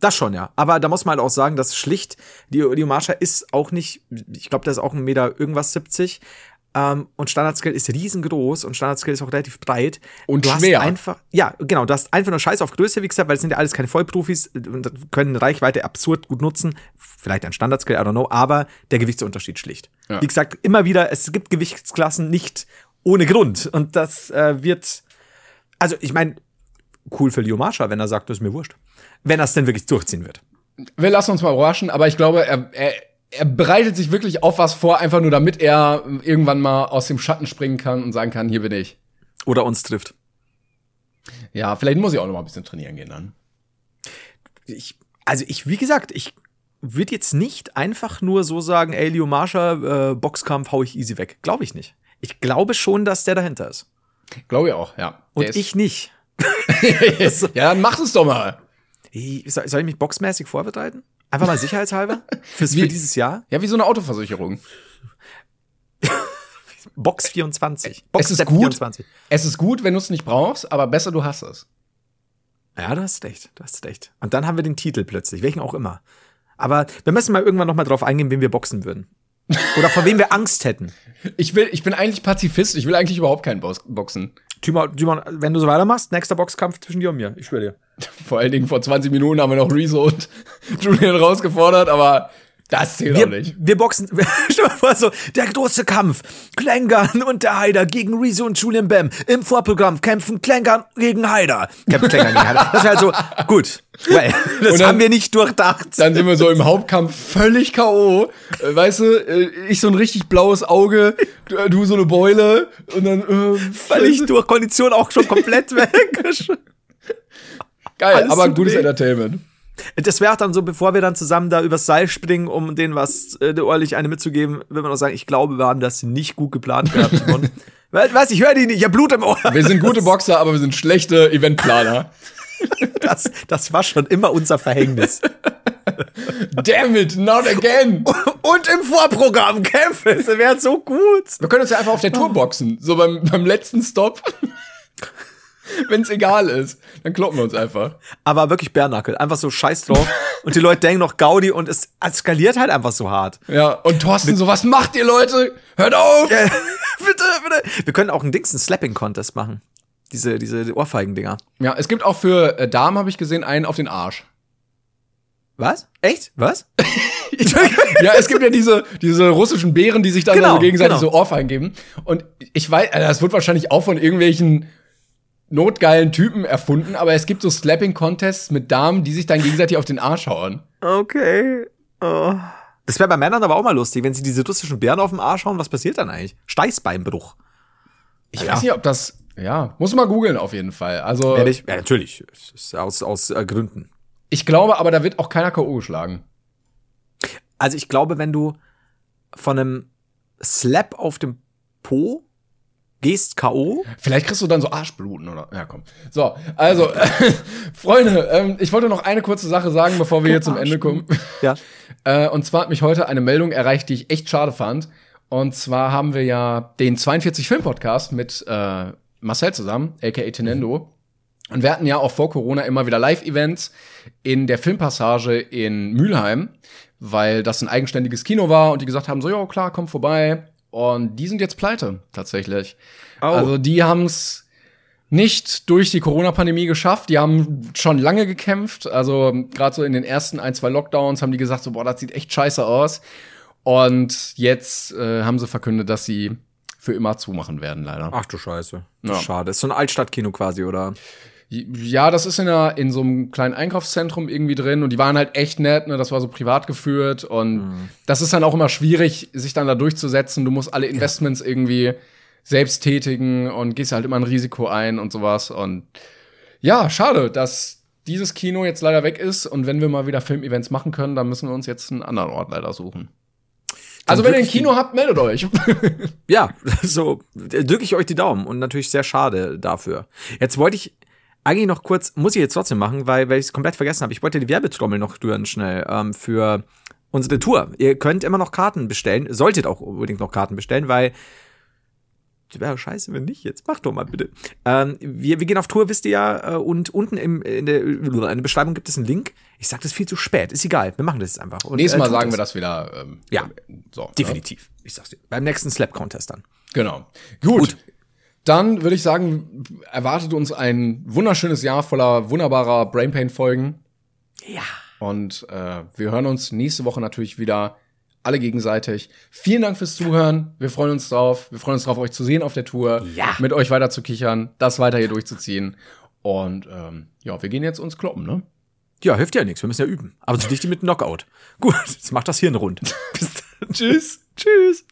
Das schon, ja. Aber da muss man halt auch sagen, dass schlicht, die, die Marsha ist auch nicht, ich glaube, der ist auch ein Meter irgendwas 70. Ähm, und Standard-Skill ist riesengroß und Standard-Skill ist auch relativ breit. Und du schwer. Hast einfach, ja, genau, du hast einfach nur Scheiß auf Größe, wie gesagt, weil es sind ja alles keine Vollprofis und können Reichweite absurd gut nutzen. Vielleicht ein Standard-Skill, I don't know, aber der Gewichtsunterschied schlicht. Ja. Wie gesagt, immer wieder, es gibt Gewichtsklassen nicht ohne Grund. Und das äh, wird, also ich meine, cool für Leo Marsha, wenn er sagt, das ist mir wurscht. Wenn er es denn wirklich durchziehen wird. Wir lassen uns mal überraschen, aber ich glaube, er, er er bereitet sich wirklich auf was vor, einfach nur damit er irgendwann mal aus dem Schatten springen kann und sagen kann, hier bin ich. Oder uns trifft. Ja, vielleicht muss ich auch noch mal ein bisschen trainieren gehen dann. Ich, also ich, wie gesagt, ich wird jetzt nicht einfach nur so sagen, ey, Leo Marsha, äh, Boxkampf hau ich easy weg. Glaube ich nicht. Ich glaube schon, dass der dahinter ist. Glaube ich auch, ja. Und ich nicht. ja, dann mach es doch mal. Soll ich mich boxmäßig vorbereiten? Einfach mal sicherheitshalber? Fürs, wie, für dieses Jahr? Ja, wie so eine Autoversicherung. Box 24. Box es ist gut. 24. Es ist gut, wenn du es nicht brauchst, aber besser du hast es. Ja, du hast recht, du hast recht. Und dann haben wir den Titel plötzlich, welchen auch immer. Aber wir müssen mal irgendwann noch mal drauf eingehen, wen wir boxen würden. Oder vor wem wir Angst hätten. Ich will, ich bin eigentlich Pazifist. Ich will eigentlich überhaupt keinen Boxen. Timon, Timon, wenn du so weitermachst, nächster Boxkampf zwischen dir und mir. Ich schwöre dir. Vor allen Dingen vor 20 Minuten haben wir noch Rezo und Julian rausgefordert, aber das zählt wir, auch nicht. Wir boxen, stell mal vor, so, der große Kampf. Klengan und der Haider gegen Rezo und Julian Bam. Im Vorprogramm kämpfen Klengan gegen Haider. Kämpfen Klengan gegen Haider. Das wäre halt so, gut. Well, das dann, haben wir nicht durchdacht. Dann sind wir so im Hauptkampf völlig K.O. Äh, weißt du, äh, ich so ein richtig blaues Auge, du so eine Beule und dann, äh, völlig durch, Kondition auch schon komplett weg. Geil, Alles aber gutes Entertainment. Das wäre auch dann so, bevor wir dann zusammen da übers Seil springen, um denen was äh, ordentlich eine mitzugeben, wenn wir noch sagen, ich glaube, wir haben das nicht gut geplant gehabt, Simon. Was, ich höre die nicht, ich habe Blut im Ohr. Wir sind gute Boxer, aber wir sind schlechte Eventplaner. Das, das war schon immer unser Verhängnis. Damn it, not again. Und im Vorprogramm Kämpfe, das wäre so gut. Wir können uns ja einfach auf der Tour boxen, so beim, beim letzten Stop. Wenn es egal ist, dann kloppen wir uns einfach. Aber wirklich Bärnackel, einfach so scheiß drauf. und die Leute denken noch Gaudi und es eskaliert halt einfach so hart. Ja, und Thorsten so, was macht ihr Leute? Hört auf! Ja, bitte, bitte. Wir können auch einen Dings, einen Slapping-Contest machen. Diese, diese Ohrfeigen-Dinger. Ja, es gibt auch für äh, Damen, habe ich gesehen, einen auf den Arsch. Was? Echt? Was? ja, es gibt ja diese, diese russischen Bären, die sich dann genau, also gegenseitig genau. so Ohrfeigen geben. Und ich weiß, also das wird wahrscheinlich auch von irgendwelchen notgeilen Typen erfunden, aber es gibt so Slapping-Contests mit Damen, die sich dann gegenseitig auf den Arsch hauen. Okay. Oh. Das wäre bei Männern aber auch mal lustig, wenn sie diese russischen Bären auf den Arsch hauen, was passiert dann eigentlich? Steißbeinbruch. Ich ja. weiß nicht, ob das, ja, muss man googeln auf jeden Fall. Also. Ja, ich, ja natürlich. Aus, aus äh, Gründen. Ich glaube aber, da wird auch keiner K.O. geschlagen. Also ich glaube, wenn du von einem Slap auf dem Po gehst K.O. Vielleicht kriegst du dann so Arschbluten oder. Ja, komm. So, also, Freunde, ähm, ich wollte noch eine kurze Sache sagen, bevor wir hier zum Ende kommen. Ja. äh, und zwar hat mich heute eine Meldung erreicht, die ich echt schade fand. Und zwar haben wir ja den 42 Film Podcast mit äh, Marcel zusammen, aka Tenendo. Und wir hatten ja auch vor Corona immer wieder Live-Events in der Filmpassage in Mülheim, weil das ein eigenständiges Kino war und die gesagt haben, so, ja, klar, komm vorbei, und die sind jetzt pleite, tatsächlich. Oh. Also die haben es nicht durch die Corona-Pandemie geschafft. Die haben schon lange gekämpft. Also gerade so in den ersten ein, zwei Lockdowns haben die gesagt, so, boah, das sieht echt scheiße aus. Und jetzt äh, haben sie verkündet, dass sie für immer zumachen werden, leider. Ach du Scheiße. Ja. Schade. Ist so ein Altstadtkino quasi, oder? Ja, das ist in, einer, in so einem kleinen Einkaufszentrum irgendwie drin und die waren halt echt nett, ne? Das war so privat geführt und mhm. das ist dann auch immer schwierig, sich dann da durchzusetzen. Du musst alle Investments ja. irgendwie selbst tätigen und gehst halt immer ein Risiko ein und sowas. Und ja, schade, dass dieses Kino jetzt leider weg ist und wenn wir mal wieder Filmevents machen können, dann müssen wir uns jetzt einen anderen Ort leider suchen. Also wenn ihr ein Kino habt, meldet euch. ja, so drücke ich euch die Daumen und natürlich sehr schade dafür. Jetzt wollte ich eigentlich noch kurz, muss ich jetzt trotzdem machen, weil, weil ich es komplett vergessen habe. Ich wollte die Werbetrommel noch rühren schnell ähm, für unsere Tour. Ihr könnt immer noch Karten bestellen, solltet auch unbedingt noch Karten bestellen, weil wäre scheiße, wenn nicht. Jetzt mach doch mal bitte. Ähm, wir, wir gehen auf Tour, wisst ihr ja, äh, und unten im, in, der, in der Beschreibung gibt es einen Link. Ich sag das viel zu spät, ist egal. Wir machen das jetzt einfach. Und, Nächstes Mal äh, sagen das. wir das wieder. Ähm, ja, so, ne? definitiv. Ja. Ich sag's dir. Beim nächsten Slap Contest dann. Genau. Gut. Gut. Dann würde ich sagen, erwartet uns ein wunderschönes Jahr voller wunderbarer Brainpain-Folgen. Ja. Und äh, wir hören uns nächste Woche natürlich wieder alle gegenseitig. Vielen Dank fürs Zuhören. Wir freuen uns drauf. Wir freuen uns drauf, euch zu sehen auf der Tour. Ja. Mit euch weiter zu kichern, das weiter hier durchzuziehen. Und ähm, ja, wir gehen jetzt uns kloppen, ne? Ja, hilft ja nichts. Wir müssen ja üben. Aber zu dicht mit Knockout. Gut, jetzt macht das Hirn rund. Bis dann. Tschüss. Tschüss.